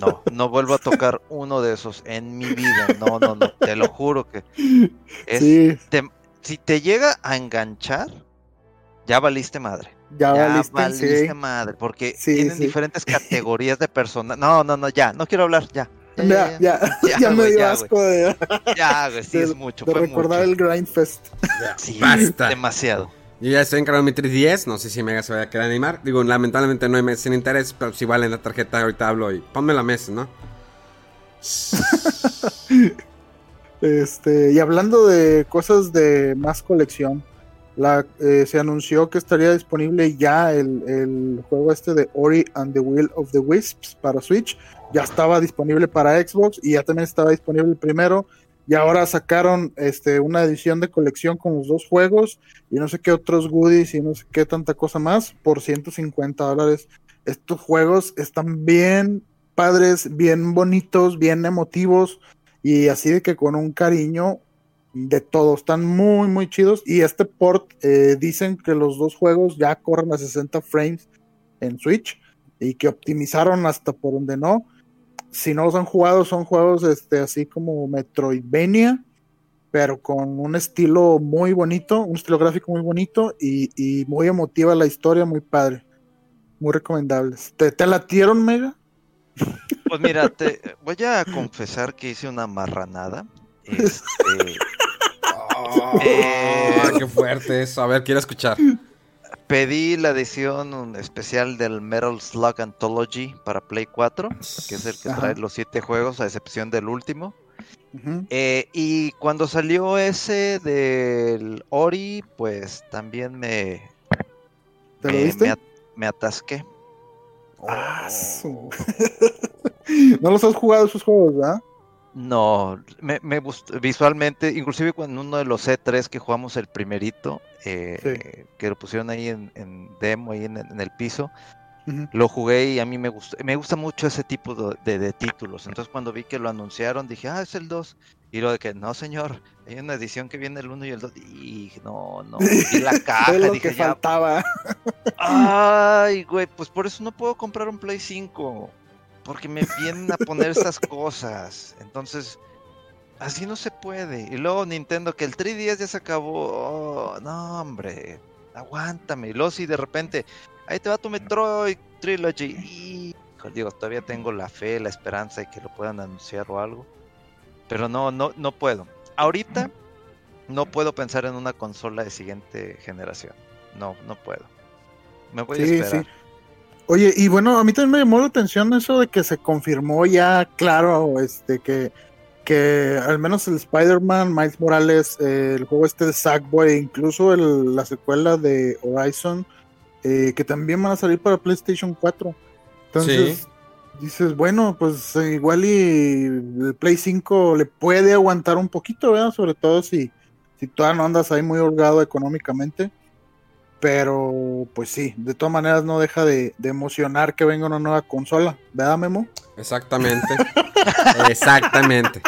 no, no vuelvo a tocar uno de esos en mi vida. No, no, no, te lo juro que es, si te llega a enganchar, ya valiste madre. Ya, valiste, madre, porque tienen diferentes categorías de personas. No, no, no, ya, no quiero hablar, ya. Ya, ya, ya, me dio asco de. Ya, güey, sí, es mucho. De recordar el Grindfest. Sí, Basta. demasiado. Yo ya estoy encargado mi 3DS, no sé si Mega se vaya a querer animar. Digo, lamentablemente no hay meses sin interés, pero si vale en la tarjeta, ahorita hablo y ponme la mesa, ¿no? este, y hablando de cosas de más colección, eh, se anunció que estaría disponible ya el, juego este de Ori and the Will of the Wisps para Switch. Ya estaba disponible para Xbox y ya también estaba disponible el primero. Y ahora sacaron este, una edición de colección con los dos juegos y no sé qué otros goodies y no sé qué tanta cosa más por 150 dólares. Estos juegos están bien padres, bien bonitos, bien emotivos y así de que con un cariño de todo, están muy muy chidos y este port eh, dicen que los dos juegos ya corren a 60 frames en Switch y que optimizaron hasta por donde no. Si no los han jugado son juegos este así como Metroidvania, pero con un estilo muy bonito, un estilo gráfico muy bonito y, muy emotiva la historia, muy padre. Muy recomendables. ¿Te, te latieron, Mega? Pues mira, te voy a confesar que hice una marranada. Este, eh, qué fuerte eso. A ver, quiero escuchar. Pedí la edición especial del Metal Slug Anthology para Play 4, que es el que trae los siete juegos, a excepción del último. Eh, y cuando salió ese del Ori, pues también me. me, atasqué. Ah, no los has jugado esos juegos, ¿verdad? No, me, me gustó visualmente, inclusive cuando uno de los C3 que jugamos el primerito, eh, que lo pusieron ahí en, demo, ahí en, el piso, lo jugué y a mí me gusta, me gusta mucho ese tipo de, títulos. Entonces cuando vi que lo anunciaron dije, ah, es el 2. Y lo de que, no señor, hay una edición que viene el 1 y el 2. Y no, no, y la caja, lo dije, que faltaba. Ay, güey, pues por eso no puedo comprar un Play 5 porque me vienen a poner estas cosas. Entonces, así no se puede. Y luego Nintendo, que el 3DS ya se acabó. Oh, no, hombre, aguántame. Y luego si de repente, ahí te va tu Metroid Trilogy. Y digo, todavía tengo la fe, la esperanza de que lo puedan anunciar o algo. Pero no, no, no puedo. Ahorita no puedo pensar en una consola de siguiente generación. No, no puedo. Me voy a esperar. Oye, y bueno, a mí también me llamó la atención eso de que se confirmó ya, claro, este, que, que al menos el Spider-Man, Miles Morales, eh, el juego este de Sackboy, incluso el, la secuela de Horizon, eh, que también van a salir para PlayStation 4. Entonces, dices, bueno, pues eh, igual y el Play 5 le puede aguantar un poquito, ¿verdad? Sobre todo si, si todavía no andas ahí muy holgado económicamente. Pero, pues sí, de todas maneras no deja de, emocionar que venga una nueva consola, ¿verdad, Memo? Exactamente. Exactamente.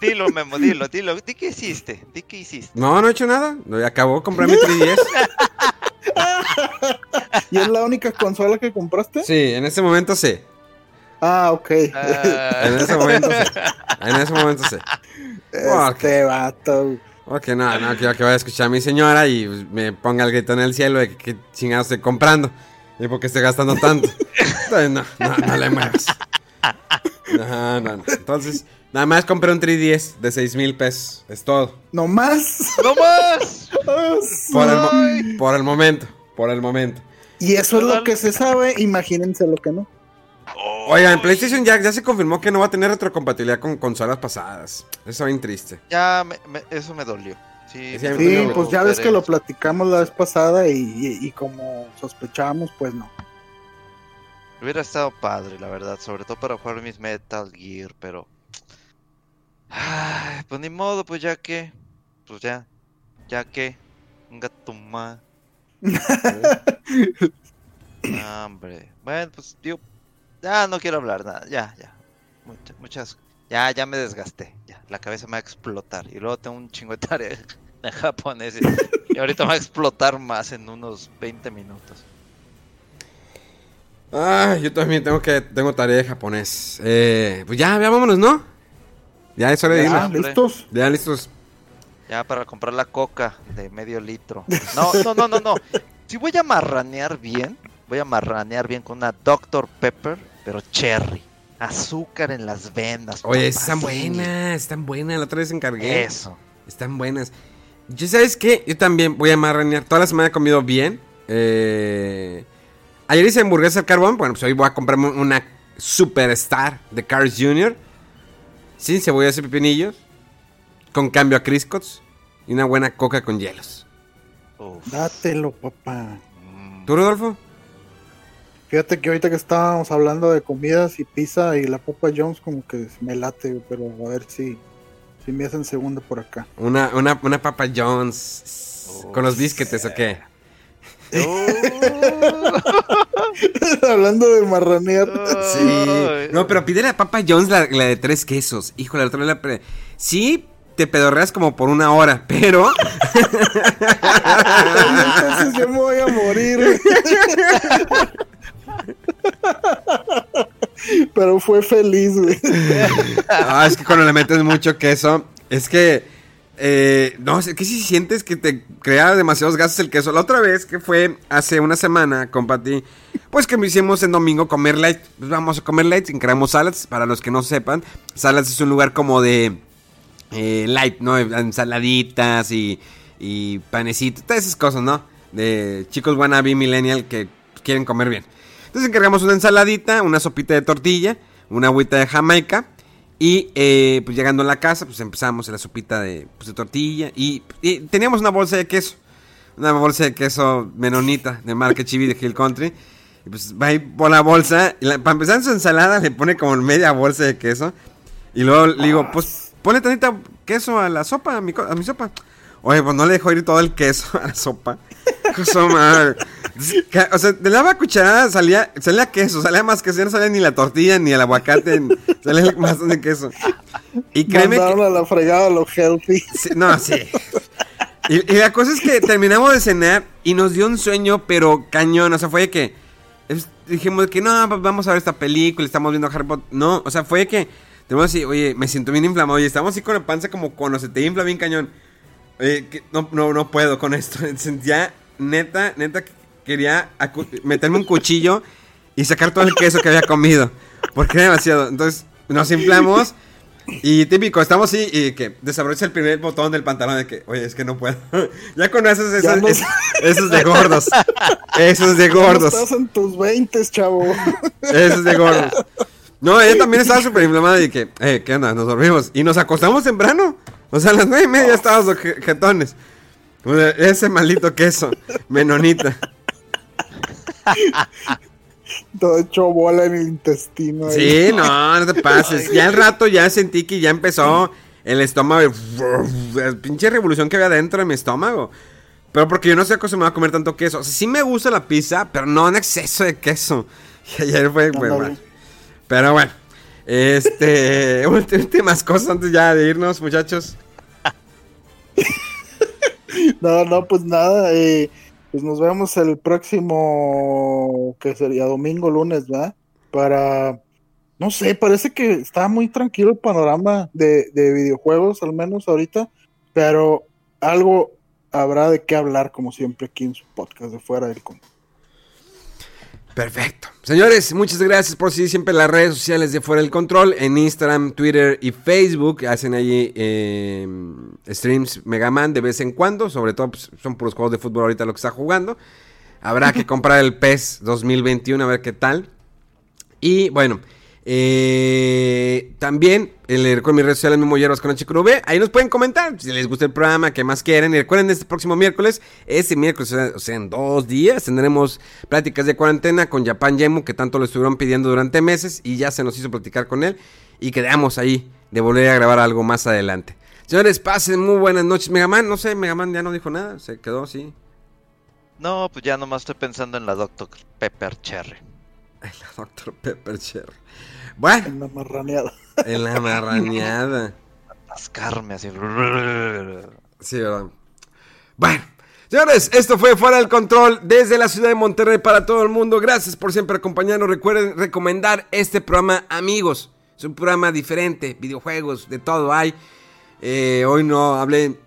Dilo, Memo, dilo, dilo. ¿De qué hiciste? ¿De qué hiciste? No, no he hecho nada. Acabó de comprar mi 3DS. ¿Y es la única consola que compraste? Sí, en ese momento sí. Ah, ok. Ah. en ese momento sí. En ese momento sí. Este vato. Ok, no, no, quiero que vaya a escuchar a mi señora y me ponga el grito en el cielo de que, que chingados estoy comprando. Y porque estoy gastando tanto. Entonces, no, no, no le muevas. No, no, no. Entonces, nada más compré un 3DS de 6 mil pesos. Es todo. ¿No más? ¡No más! por, el por el momento. Por el momento. Y eso es lo que se sabe. Imagínense lo que no. Oigan, en PlayStation ya, ya se confirmó que no va a tener retrocompatibilidad con consolas pasadas. Eso bien triste. Ya, eso me dolió. Sí, pues ya ves que lo platicamos la vez pasada y, como sospechábamos, pues no. Hubiera estado padre, la verdad, sobre todo para jugar mis Metal Gear, pero... Ay, pues ni modo, pues ya que... Pues ya, ya que... Un gato más. hombre. Bueno, pues digo, ya no quiero hablar nada, ya, ya. Muchas, ya, ya me desgasté, ya. La cabeza me va a explotar. Y luego tengo un chingo de tarea en japonés. Y, ahorita me va a explotar más en unos 20 minutos. Ah, yo también tengo que tengo tarea de japonés. Eh, pues ya, ya vámonos, ¿no? Ya es hora de irnos. ¿Listos? Ya listos. Ya para comprar la coca de medio litro. No, no, no, no, no. Si voy a marranear bien, voy a marranear bien con una Dr. Pepper pero cherry. Azúcar en las vendas. Oye, están buenas, están buenas. La otra vez encargué. Eso. Están buenas. Yo, ¿sabes qué? Yo también voy a marranear. Toda la semana he comido bien. Eh... Ayer hice hamburguesa al carbón. Bueno, pues hoy voy a comprarme una Superstar de Cars Jr. Sin cebollas y pepinillos. Con cambio a Criscots. Y una buena coca con hielos. Dátelo, papá. ¿Tú, Rodolfo? Fíjate que ahorita que estábamos hablando de comidas y pizza y la Papa Jones como que me late, pero a ver si, si me hacen segundo por acá. Una, una, una Papa Jones con los bisquetes o qué? Oh. Hablando de marranear. Sí. No, pero pide la Papa Jones la, de tres quesos. Híjole, la otra la... Sí, te pedorreas como por una hora, pero... Entonces yo me voy a morir. Pero fue feliz, güey. Es que cuando le metes mucho queso, es que. Eh, no, es que si sientes que te crea demasiados gases el queso. La otra vez que fue hace una semana con Pati, pues que me hicimos en domingo comer light. Pues vamos a comer light, creamos salads. Para los que no sepan, salads es un lugar como de eh, light, ¿no? Ensaladitas y, y panecitos, todas esas cosas, ¿no? De chicos wannabe millennial que quieren comer bien. Entonces encargamos una ensaladita, una sopita de tortilla, una agüita de jamaica. Y eh, pues llegando a la casa, pues empezamos la sopita de, pues, tortilla. Y, teníamos una bolsa de queso. Una bolsa de queso menonita de marca Chibi de Hill Country. Y pues va ahí por la bolsa. Y para empezar en su ensalada le pone como media bolsa de queso. Y luego le digo, pues ponle tantita queso a la sopa, a mi, a mi sopa. Oye, pues no le dejo ir todo el queso a la sopa. Cosa madre. O sea, de la cucharada salía, salía queso, salía más queso, no salía ni la tortilla ni el aguacate, salía más de queso. Y créeme que... a la fregada lo healthy. no, sí. Y, la cosa es que terminamos de cenar y nos dio un sueño, pero cañón. O sea, fue que dijimos que no, pues vamos a ver esta película, estamos viendo Harry Potter. No, o sea, fue que tenemos así, oye, me siento bien inflamado y estamos así con la panza como cuando se te infla bien cañón. Que no, no, no puedo con esto. Ya, neta, neta, quería meterme un cuchillo y sacar todo el queso que había comido. Porque era demasiado. Entonces nos inflamos. Y típico, estamos así y que desabrocha el primer botón del pantalón de que, oye, es que no puedo. ya con esos, Ya esos, no- es- esos de gordos. Esos de Ya no gordos. Estás en tus 20, chavo. Esos de gordos. No, ella también estaba súper inflamada y que, eh, ¿qué onda? Nos dormimos. Y nos acostamos temprano. O sea, a las nueve y media estábamos je- jetones. O sea, Ese maldito queso. Menonita. Todo hecho bola en el intestino. ahí. Sí, no, no te pases. Ya al rato ya sentí que ya empezó el estómago. La pinche revolución que había dentro de mi estómago. Pero porque yo no estoy acostumbrado a comer tanto queso. O sea, sí me gusta la pizza, pero no en exceso de queso. Y ayer fue, mal. Pero bueno. Este. Últimas cosas antes ya de irnos, muchachos. No, no, pues nada. eh, pues nos vemos el próximo, que sería domingo, lunes, ¿verdad? Para, no sé, parece que está muy tranquilo el panorama de, de videojuegos, al menos ahorita, pero algo habrá de qué hablar, como siempre, aquí en su podcast de Fuera del Control. Perfecto. Señores, muchas gracias por seguir siempre las redes sociales de Fuera del Control. En Instagram, Twitter y Facebook hacen allí eh, streams Megaman de vez en cuando. Sobre todo pues, son puros juegos de fútbol ahorita lo que está jugando. Habrá que comprar el PES 2021 a ver qué tal. Y bueno, eh, también el, con mis redes sociales Memo Hierbas con HQV. Ahí nos pueden comentar si les gusta el programa, qué más quieren. Y recuerden, este próximo miércoles, este miércoles, o sea, en dos días, tendremos pláticas de cuarentena con Japan Yemu, que tanto lo estuvieron pidiendo durante meses. Y ya se nos hizo platicar con él. Y quedamos ahí de volver a grabar algo más adelante. Señores, pasen muy buenas noches. Megaman, no sé, Megaman ya no dijo nada, se quedó así. No, pues ya nomás estoy pensando en la Dr. Pepper Cherry. Ay, la Dr. Pepper Cherry. Bueno, En la marraneada. en la marrañada. Atascarme así. Sí, ¿verdad? Bueno, señores, esto fue Fuera del Control desde la ciudad de Monterrey para todo el mundo. Gracias por siempre acompañarnos. Recuerden recomendar este programa, amigos. Es un programa diferente, videojuegos, de todo hay. Eh, hoy no hablé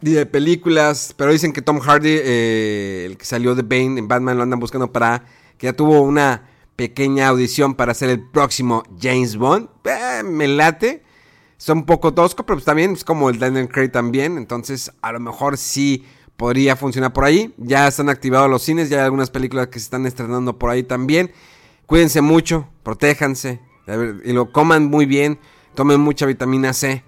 de películas, pero dicen que Tom Hardy, eh, el que salió de Bane en Batman, lo andan buscando para que ya tuvo una pequeña audición para ser el próximo James Bond. Eh, me late. Son un poco tosco, pero pues también es como el Daniel Craig también. Entonces, a lo mejor sí podría funcionar por ahí. Ya están activados los cines, ya hay algunas películas que se están estrenando por ahí también. Cuídense mucho, protéjanse y lo coman muy bien. Tomen mucha vitamina C.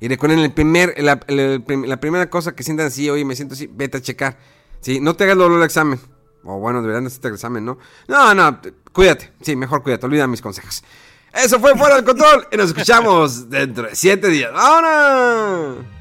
Y recuerden, el primer, la, primera cosa que sientan así, oye, me siento así, vete a checar. Sí, no te hagas luego el examen. O bueno, deberían hacerte el examen, ¿no? No, no, cuídate. Sí, mejor cuídate, olvida mis consejos. Eso fue Fuera del Control y nos escuchamos dentro de siete días. ¡Vámonos!